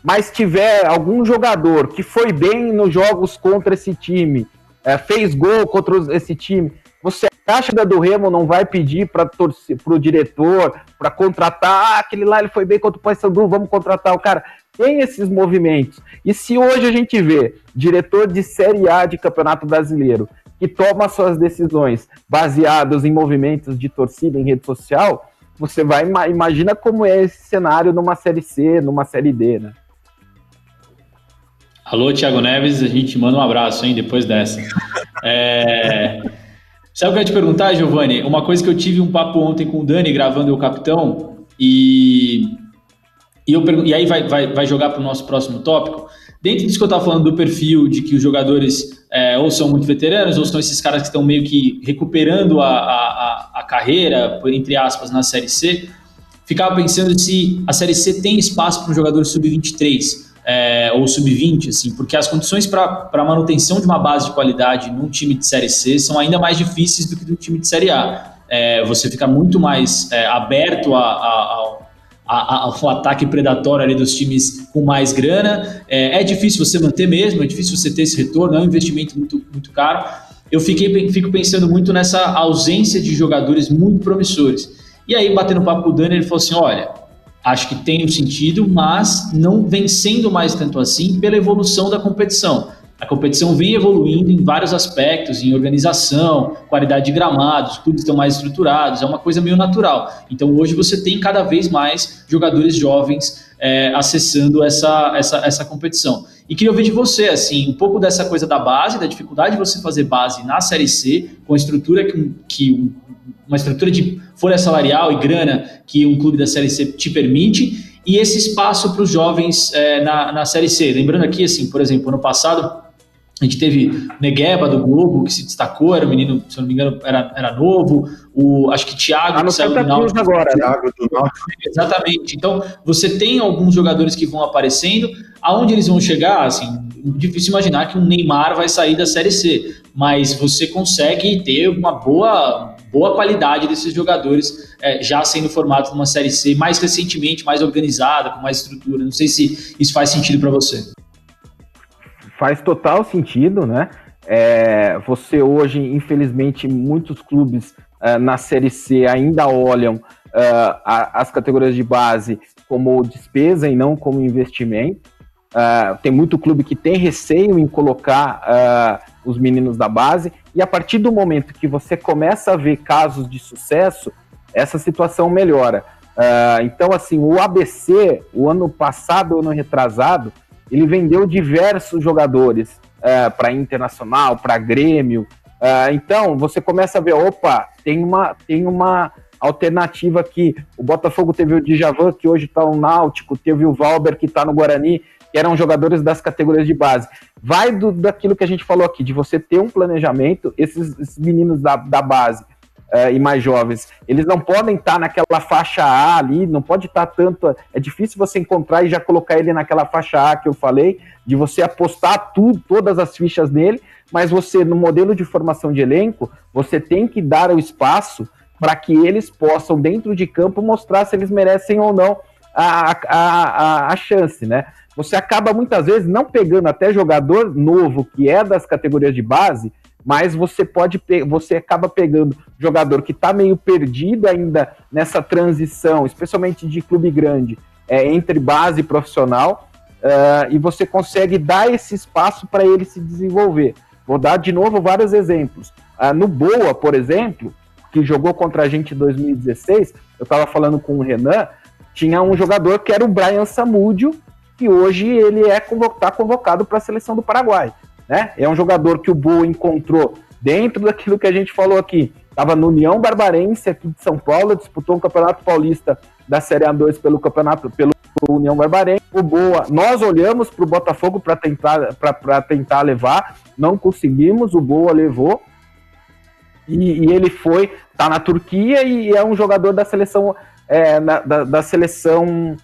Mas tiver algum jogador que foi bem nos jogos contra esse time, é, fez gol contra esse time, você acha que a do Remo não vai pedir para o diretor, para contratar, ah, aquele lá ele foi bem contra o Paysandu, vamos contratar o cara? Tem esses movimentos. E se hoje a gente vê diretor de Série A de Campeonato Brasileiro que toma suas decisões baseadas em movimentos de torcida em rede social, você vai imagina como é esse cenário numa série C, numa série D, né? Alô, Thiago Neves, a gente manda um abraço, hein, depois dessa. É... Sabe o que eu ia te perguntar, Giovanni? Uma coisa que eu tive um papo ontem com o Dani, gravando o Capitão, e, e, eu e aí vai, vai, vai jogar para o nosso próximo tópico. Dentro disso que eu estava falando do perfil, de que os jogadores é, ou são muito veteranos, ou são esses caras que estão meio que recuperando a, a, a carreira, entre aspas, na Série C, ficava pensando se a Série C tem espaço para um jogador sub-23 é, ou sub-20, assim, porque as condições para manutenção de uma base de qualidade num time de Série C são ainda mais difíceis do que do time de Série A. É, você fica muito mais é, aberto a, a, a, ao ataque predatório ali dos times com mais grana. É, é, difícil você manter mesmo, é difícil você ter esse retorno, é um investimento muito, muito caro. Eu fiquei, fico pensando muito nessa ausência de jogadores muito promissores. E aí, batendo papo com o Dani, ele falou assim: olha, acho que tem um sentido, mas não vem sendo mais tanto assim pela evolução da competição. A competição vem evoluindo em vários aspectos, em organização, qualidade de gramados, os clubes estão mais estruturados, é uma coisa meio natural. Então hoje você tem cada vez mais jogadores jovens é, acessando essa, essa, essa competição. E queria ouvir de você, assim, um pouco dessa coisa da base, da dificuldade de você fazer base na Série C, com a estrutura que, que uma estrutura de folha salarial e grana que um clube da Série C te permite, e esse espaço para os jovens é, na, na Série C. Lembrando aqui, assim, por exemplo, ano passado a gente teve Negueba do Globo, que se destacou, era um menino, se eu não me engano, era, era novo. O, acho que Thiago, ah, que saiu do Náutico. agora. Né? Thiago do Náutico. Exatamente. Então, você tem alguns jogadores que vão aparecendo. Aonde eles vão chegar, assim, difícil imaginar que um Neymar vai sair da Série C. Mas você consegue ter uma boa, boa qualidade desses jogadores é, já sendo formados numa Série C mais recentemente, mais organizada, com mais estrutura. Não sei se isso faz sentido para você faz total sentido, né? É, você hoje, infelizmente, muitos clubes uh, na Série C ainda olham uh, a, as categorias de base como despesa e não como investimento. Uh, tem muito clube que tem receio em colocar os meninos da base, e a partir do momento que você começa a ver casos de sucesso, essa situação melhora. então, assim, o ABC, o ano passado, ano retrasado, ele vendeu diversos jogadores é, para Internacional, para Grêmio. É, então, você começa a ver, opa, tem uma, tem uma alternativa aqui. O Botafogo teve o Djavan, que hoje está no Náutico, teve o Valber, que está no Guarani, que eram jogadores das categorias de base. Vai do, daquilo que a gente falou aqui, de você ter um planejamento, esses, esses meninos da, da base uh, e mais jovens, eles não podem estar tá naquela faixa A ali, não pode estar tá tanto. É difícil você encontrar e já colocar ele naquela faixa A que eu falei, de você apostar tudo, todas as fichas nele, mas você, no modelo de formação de elenco, você tem que dar o espaço para que eles possam, dentro de campo, mostrar se eles merecem ou não a, a, a, a chance, né? Você acaba muitas vezes não pegando até jogador novo que é das categorias de base mas você pode você acaba pegando jogador que está meio perdido ainda nessa transição, especialmente de clube grande, é, entre base e profissional, uh, e você consegue dar esse espaço para ele se desenvolver. Vou dar de novo vários exemplos. Uh, no Boa, por exemplo, que jogou contra a gente em 2016, eu estava falando com o Renan, tinha um jogador que era o Brian Samudio, que hoje ele é está convocado para a seleção do Paraguai. Né? É um jogador que o Boa encontrou dentro daquilo que a gente falou aqui. Estava no União Barbarense aqui de São Paulo, disputou o Campeonato Paulista da Série A2 pelo Campeonato pelo União Barbarense. O Boa, nós olhamos para o Botafogo para tentar tentar levar, não conseguimos, o Boa levou. E, e, ele foi, tá na Turquia e é um jogador da seleção é, na, da, da, seleção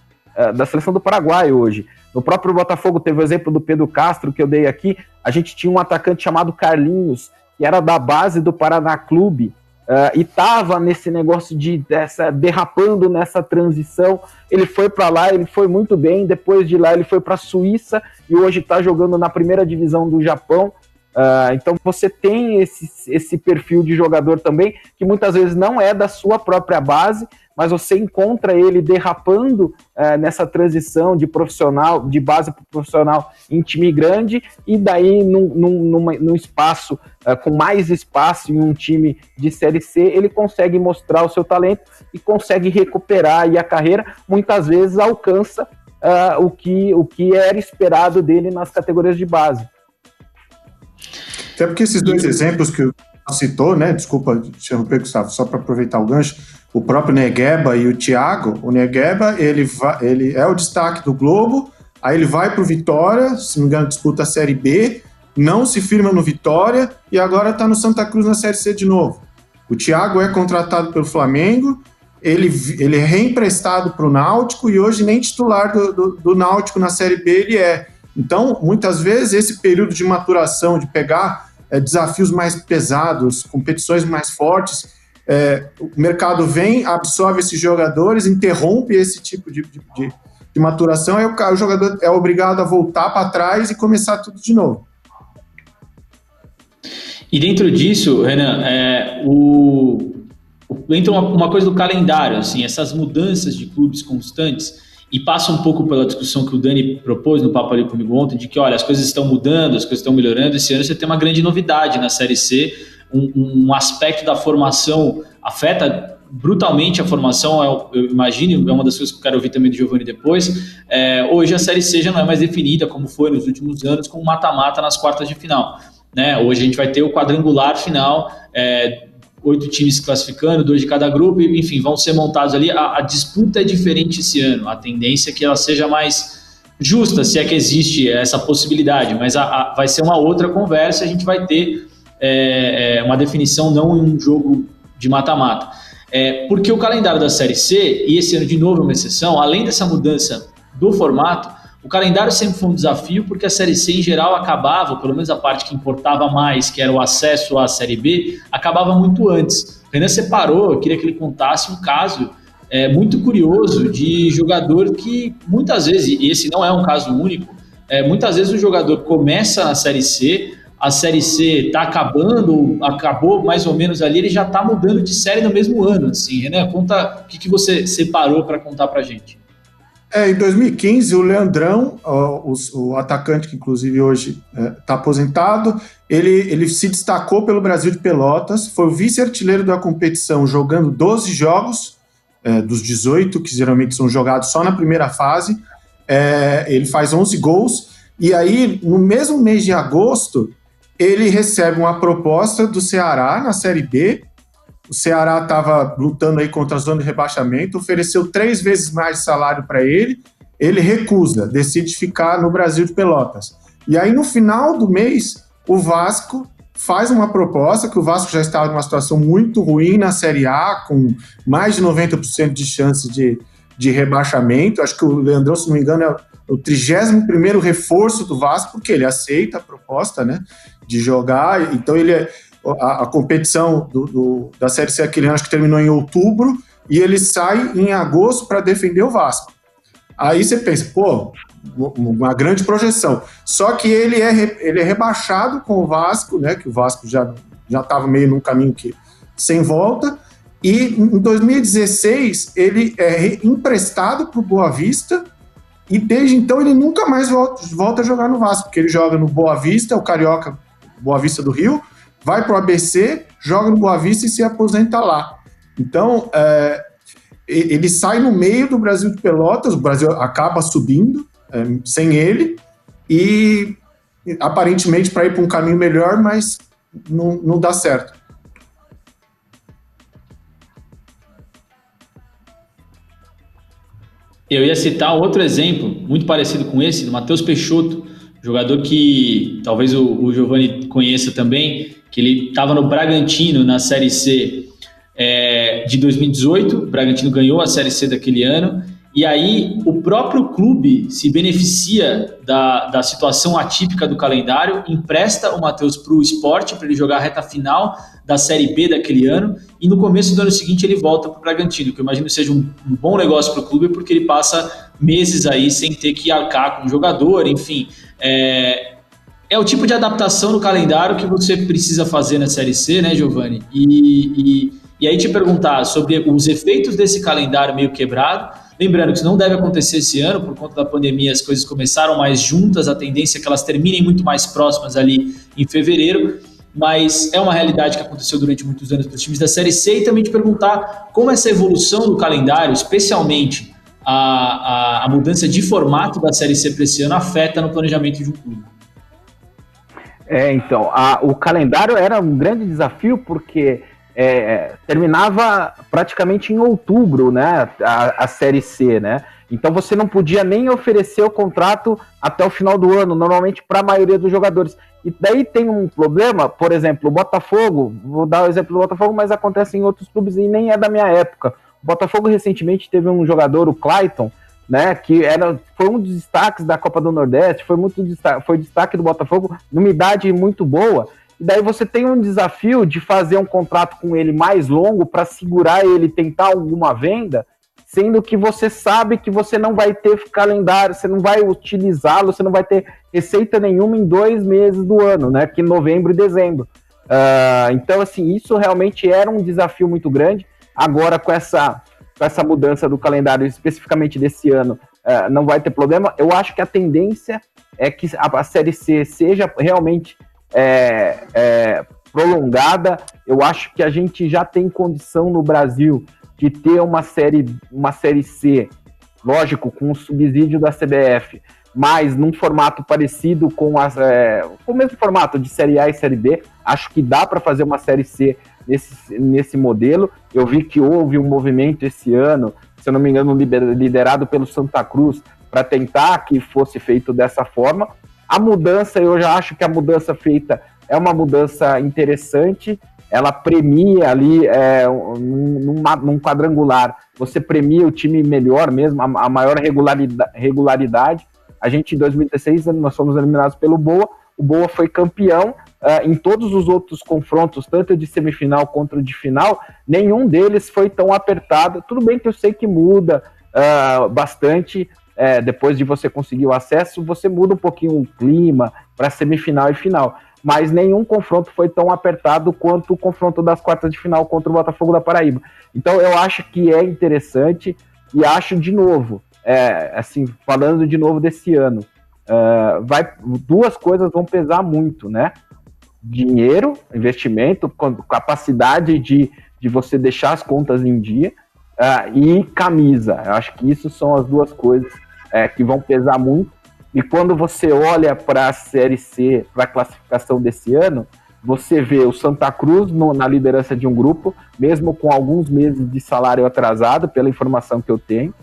da seleção do Paraguai hoje. No próprio Botafogo teve o exemplo do Pedro Castro que eu dei aqui. A gente tinha um atacante chamado Carlinhos, que era da base do Paraná Clube, uh, e estava nesse negócio de dessa, derrapando nessa transição. Ele foi para lá, ele foi muito bem. Depois de lá, ele foi para a Suíça e hoje está jogando na primeira divisão do Japão. Uh, então você tem esse, esse perfil de jogador também, que muitas vezes não é da sua própria base, mas você encontra ele derrapando é, nessa transição de profissional, de base para profissional em time grande, e daí num, num, numa, num espaço, é, com mais espaço em um time de Série C, ele consegue mostrar o seu talento e consegue recuperar e a carreira, muitas vezes alcança é, o, que, o que era esperado dele nas categorias de base. Até porque esses dois exemplos que citou, né? Desculpa te interromper, Gustavo, só para aproveitar o gancho o próprio Negueba e o Thiago, o Negueba, ele, vai, ele é o destaque do Globo, aí ele vai para o Vitória, se não me engano, disputa a Série B, não se firma no Vitória e agora está no Santa Cruz na Série C de novo. O Thiago é contratado pelo Flamengo, ele, ele é reemprestado para o Náutico e hoje nem titular do, do, do Náutico na Série B ele é. Então, muitas vezes, esse período de maturação, de pegar é, desafios mais pesados, competições mais fortes, é, o mercado vem, absorve esses jogadores, interrompe esse tipo de, de, de, maturação, e o, o, jogador é obrigado a voltar para trás e começar tudo de novo. E dentro disso, Renan, é, o entra uma, uma coisa do calendário, assim, essas mudanças de clubes constantes e passa um pouco pela discussão que o Dani propôs no papo ali comigo ontem, de que, olha, as coisas estão mudando, as coisas estão melhorando. Esse ano você tem uma grande novidade na Série C, um, um aspecto da formação afeta brutalmente a formação, eu, eu, imagino, é uma das coisas que eu quero ouvir também do Giovanni depois. É, hoje a Série C já não é mais definida, como foi nos últimos anos, com mata-mata nas quartas de final. Né? Hoje a gente vai ter o quadrangular final, é, oito times classificando, dois de cada grupo, enfim, vão ser montados ali. A, a, disputa é diferente esse ano, a tendência é que ela seja mais justa, se é que existe essa possibilidade, mas a, a, vai ser uma outra conversa, a gente vai ter é, é, uma definição não em um jogo de mata-mata. É, porque o calendário da Série C, e esse ano de novo é uma exceção, além dessa mudança do formato, o calendário sempre foi um desafio porque a Série C em geral acabava, pelo menos a parte que importava mais, que era o acesso à Série B, acabava muito antes. O Renan separou, eu queria que ele contasse um caso é, muito curioso de jogador que muitas vezes, e esse não é um caso único, é, muitas vezes o jogador começa na Série C, a Série C está acabando, acabou mais ou menos ali, ele já está mudando de série no mesmo ano. Assim, Renan, conta o que, que você separou para contar para gente. É, em 2015, o Leandrão, o, o atacante que inclusive hoje está é, tá aposentado, ele, ele se destacou pelo Brasil de Pelotas, foi o vice-artilheiro da competição, jogando 12 jogos, é, dos 18, que geralmente são jogados só na primeira fase. É, ele faz 11 gols, e aí, no mesmo mês de agosto, ele recebe uma proposta do Ceará na Série B o Ceará estava lutando aí contra a zona de rebaixamento, ofereceu três vezes mais salário para ele, ele recusa, decide ficar no Brasil de Pelotas. E aí, no final do mês, o Vasco faz uma proposta, que o Vasco já estava numa situação muito ruim na Série A, com mais de 90% de chance de, de rebaixamento. Acho que o Leandrão, se não me engano, é o 31 reforço do Vasco, porque ele aceita a proposta né, de jogar. Então, ele é, a, a competição do, do, da Série C aquele ano acho que terminou em outubro e ele sai em agosto para defender o Vasco. Aí você pensa, pô, uma grande projeção. Só que ele é, ele é rebaixado com o Vasco, né? Que o Vasco já já estava meio num caminho que sem volta. E em 2016 ele é emprestado para o Boa Vista e desde então ele nunca mais volta, volta a jogar no Vasco, porque ele joga no Boa Vista, o Carioca Boa Vista do Rio, vai para o ABC, joga no Boa Vista e se aposenta lá. Então, é, ele sai no meio do Brasil de Pelotas, o Brasil acaba subindo é, sem ele, e aparentemente para ir para um caminho melhor, mas não, não dá certo. Eu ia citar outro exemplo, muito parecido com esse, do Matheus Peixoto, jogador que talvez o, o Giovanni conheça também, que ele estava no Bragantino na Série C é, de 2018. O Bragantino ganhou a Série C daquele ano. E aí o próprio clube se beneficia da, da situação atípica do calendário, empresta o Matheus para o esporte, para ele jogar a reta final da Série B daquele ano, e no começo do ano seguinte ele volta para o Bragantino, que eu imagino seja um, um bom negócio para o clube, porque ele passa meses aí sem ter que arcar com o jogador, enfim. É, é o tipo de adaptação no calendário que você precisa fazer na Série C, né, Giovanni? E, e, e aí te perguntar sobre os efeitos desse calendário meio quebrado. Lembrando que isso não deve acontecer esse ano, por conta da pandemia, as coisas começaram mais juntas, a tendência é que elas terminem muito mais próximas ali em fevereiro, mas é uma realidade que aconteceu durante muitos anos para os times da Série C e também te perguntar como essa evolução do calendário, especialmente a, a, a mudança de formato da Série C para esse ano, afeta no planejamento de um clube. É, então, a, o calendário era um grande desafio porque é, terminava praticamente em outubro, né, a, a Série C, né? Então você não podia nem oferecer o contrato até o final do ano, normalmente para a maioria dos jogadores. E daí tem um problema, por exemplo, o Botafogo, vou dar o exemplo do Botafogo, mas acontece em outros clubes e nem é da minha época. Botafogo recentemente teve um jogador, o Clayton, né, que era, foi um dos destaques da Copa do Nordeste, foi muito destaque, foi destaque do Botafogo, numa idade muito boa. E daí você tem um desafio de fazer um contrato com ele mais longo para segurar ele, tentar alguma venda, sendo que você sabe que você não vai ter calendário, você não vai utilizá-lo, você não vai ter receita nenhuma em dois meses do ano, né, que novembro e dezembro. Uh, então, assim, isso realmente era um desafio muito grande. Agora com essa, com essa mudança do calendário, especificamente desse ano, uh, não vai ter problema. Eu acho que a tendência é que a, a Série C seja realmente é, é, prolongada. Eu acho que a gente já tem condição no Brasil de ter uma série, uma série C, lógico, com o subsídio da CBF, mas num formato parecido com, as, é, com o mesmo formato de Série A e Série B. Acho que dá para fazer uma Série C nesse, nesse modelo. Eu vi que houve um movimento esse ano, se eu não me engano, liderado pelo Santa Cruz, para tentar que fosse feito dessa forma. A mudança, eu já acho que a mudança feita é uma mudança interessante. Ela premia ali é, numa, num quadrangular, você premia o time melhor mesmo, a, a maior regularidade, regularidade a gente, em 2016, nós fomos eliminados pelo Boa. O Boa foi campeão uh, em todos os outros confrontos, tanto de semifinal quanto de final. Nenhum deles foi tão apertado. Tudo bem que eu sei que muda uh, bastante. É, depois de você conseguir o acesso, você muda um pouquinho o clima para semifinal e final. Mas nenhum confronto foi tão apertado quanto o confronto das quartas de final contra o Botafogo da Paraíba. Então eu acho que é interessante e acho de novo é, assim, falando de novo desse ano, uh, vai, duas coisas vão pesar muito, né? Dinheiro, investimento, capacidade de, de você deixar as contas em dia uh, e camisa. Eu acho que isso são as duas coisas é, que vão pesar muito. E quando você olha para a Série C, para a classificação desse ano, você vê o Santa Cruz no, na liderança de um grupo, mesmo com alguns meses de salário atrasado, pela informação que eu tenho.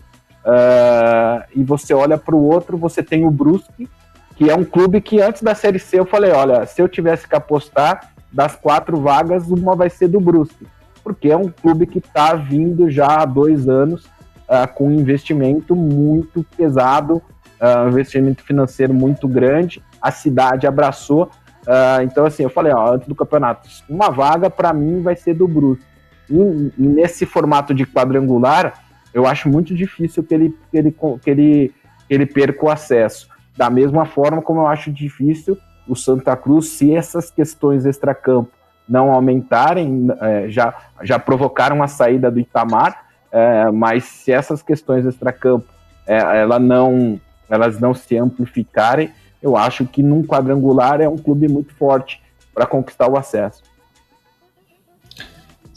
Uh, e você olha para o outro, você tem o Brusque, que é um clube que antes da Série C eu falei, olha, se eu tivesse que apostar das quatro vagas, uma vai ser do Brusque, porque é um clube que está vindo já há dois anos uh, com um investimento muito pesado, uh, investimento financeiro muito grande, a cidade abraçou, então assim, eu falei, ó, antes do campeonato, uma vaga para mim vai ser do Brusque. E, e nesse formato de quadrangular, eu acho muito difícil que ele, que ele, que ele, que ele perca o acesso. Da mesma forma como eu acho difícil o Santa Cruz, se essas questões extracampo não aumentarem, é, já, já provocaram a saída do Itamar, é, mas se essas questões extracampo é, ela não, elas não se amplificarem, eu acho que num quadrangular é um clube muito forte para conquistar o acesso.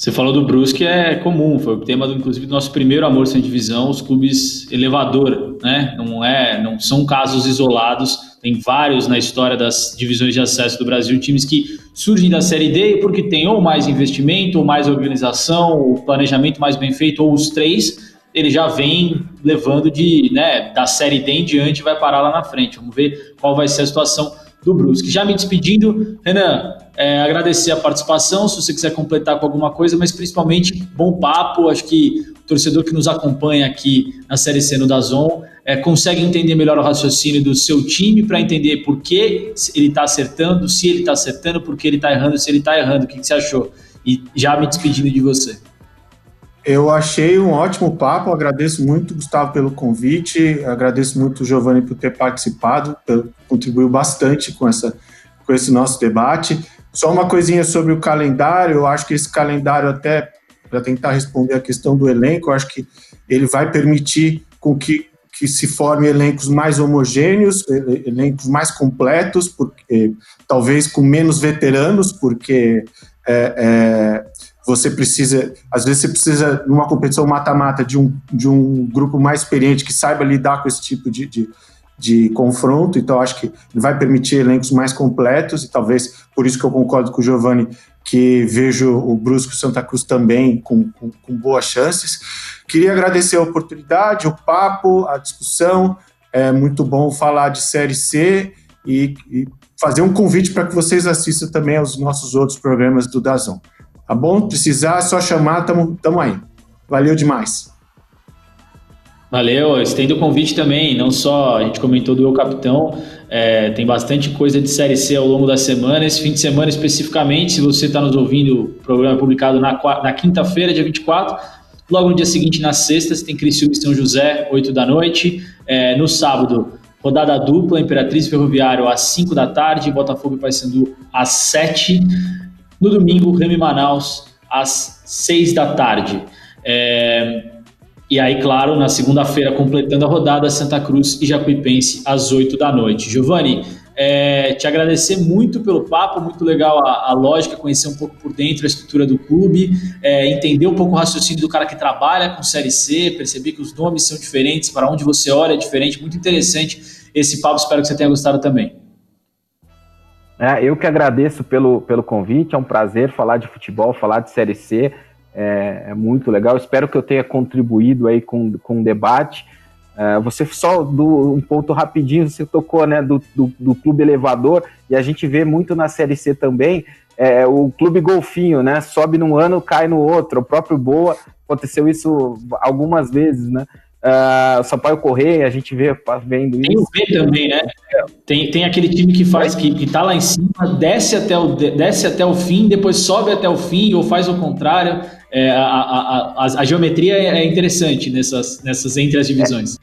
Você falou do Brusque, é comum, foi o tema, do, inclusive, do nosso primeiro Amor Sem Divisão, os clubes elevador, né? Não, é, não são casos isolados, tem vários na história das divisões de acesso do Brasil, times que surgem da Série D porque tem ou mais investimento, ou mais organização, ou planejamento mais bem feito, ou os três, ele já vem levando de, né, da Série D em diante vai parar lá na frente. Vamos ver qual vai ser a situação do Brusque. Já me despedindo, Renan, é, agradecer a participação, se você quiser completar com alguma coisa, mas principalmente bom papo. Acho que o torcedor que nos acompanha aqui na Série C no Dazon é, consegue entender melhor o raciocínio do seu time para entender por que ele está acertando, se ele está acertando, por que ele está errando, se ele está errando. O que, que você achou? E já me despedindo de você. Eu achei um ótimo papo, agradeço muito, Gustavo, pelo convite, agradeço muito o Giovanni por ter participado, contribuiu bastante com, essa, com esse nosso debate. Só uma coisinha sobre o calendário, eu acho que esse calendário, até para tentar responder a questão do elenco, eu acho que ele vai permitir com que, que se forme elencos mais homogêneos, elencos mais completos, porque, talvez com menos veteranos, porque é, é, você precisa, às vezes você precisa, numa competição mata-mata, de um, de um grupo mais experiente que saiba lidar com esse tipo de, de, de confronto, então acho que vai permitir elencos mais completos, e talvez por isso que eu concordo com o Giovanni, que vejo o Brusco Santa Cruz também com, com, com boas chances. Queria agradecer a oportunidade, o papo, a discussão, é muito bom falar de Série C e, e fazer um convite para que vocês assistam também aos nossos outros programas do Dazon. Tá bom? Precisar, é só chamar, tamo, tamo aí. Valeu demais. Valeu, estendo o convite também, não só a gente comentou do Eu Capitão, é, tem bastante coisa de Série C ao longo da semana, esse fim de semana especificamente, se você está nos ouvindo, o programa é publicado na, na quinta-feira, dia 24, logo no dia seguinte, na sexta, você tem Criciúma e São José, 8 da noite, é, no sábado, rodada dupla, Imperatriz Ferroviário às 5 da tarde, Botafogo e Paysandu às 7 no domingo, Remy Manaus, às 6 da tarde. É, e aí, claro, na segunda-feira, completando a rodada, Santa Cruz e Jacuipense às 8 da noite. Giovanni, é, te agradecer muito pelo papo, muito legal a, a, lógica, conhecer um pouco por dentro a estrutura do clube, é, entender um pouco o raciocínio do cara que trabalha com Série C, perceber que os nomes são diferentes, para onde você olha é diferente, muito interessante esse papo, espero que você tenha gostado também. É, eu que agradeço pelo, pelo convite, é um prazer falar de futebol, falar de Série C, é, é muito legal, espero que eu tenha contribuído aí com, com o debate, é, você só do um ponto rapidinho, você tocou né, do, do, do, clube elevador, e a gente vê muito na Série C também, é, o clube golfinho, né? Sobe num ano, cai no outro. O próprio Boa aconteceu isso algumas vezes, né? Uh, o Sampaio Correia, a gente vê vendo isso. Tem o B também, né? Tem, tem aquele time que faz, que, que tá lá em cima, desce até, o, desce até o fim, depois sobe até o fim, ou faz o contrário. É, a, a, a, a, geometria é interessante nessas, nessas entre as divisões.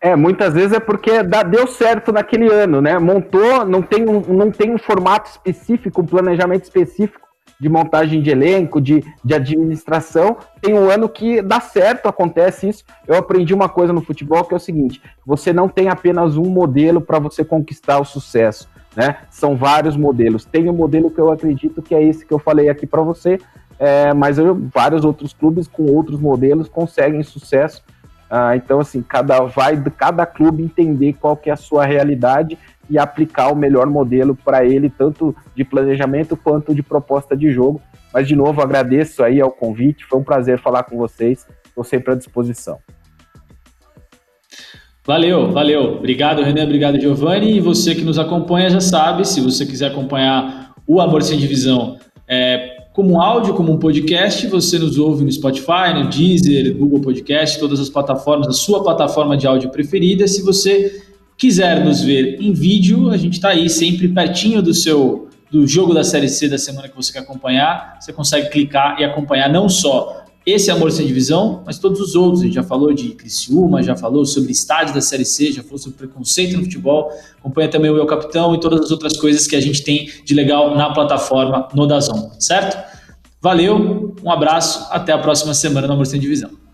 É, muitas vezes é porque dá, deu certo naquele ano, né? Montou, não tem, um, não tem um formato específico, um planejamento específico de montagem de elenco, de, de administração. Tem um ano que dá certo, acontece isso. Eu aprendi uma coisa no futebol que é o seguinte: você não tem apenas um modelo para você conquistar o sucesso. Né? São vários modelos. Tem um modelo que eu acredito que é esse que eu falei aqui para você, é, mas eu, vários outros clubes com outros modelos conseguem sucesso. Ah, então, assim, cada vai cada clube entender qual que é a sua realidade e aplicar o melhor modelo para ele, tanto de planejamento quanto de proposta de jogo. Mas, de novo, agradeço aí ao convite, foi um prazer falar com vocês, estou sempre à disposição. Valeu, valeu. Obrigado, Renan, obrigado, Giovanni. E você que nos acompanha já sabe, se você quiser acompanhar o Amor Sem Divisão é, como áudio, como um podcast, você nos ouve no Spotify, no Deezer, Google Podcast, todas as plataformas, a sua plataforma de áudio preferida. Se você quiser nos ver em vídeo, a gente está aí sempre pertinho do seu do jogo da Série C da semana que você quer acompanhar. Você consegue clicar e acompanhar não só esse Amor Sem Divisão, mas todos os outros. A gente já falou de Criciúma, já falou sobre estádios da Série C, já falou sobre preconceito no futebol. Acompanha também o Eu Capitão e todas as outras coisas que a gente tem de legal na plataforma no Dazon, certo? Valeu, um abraço, até a próxima semana no Amor Sem Divisão.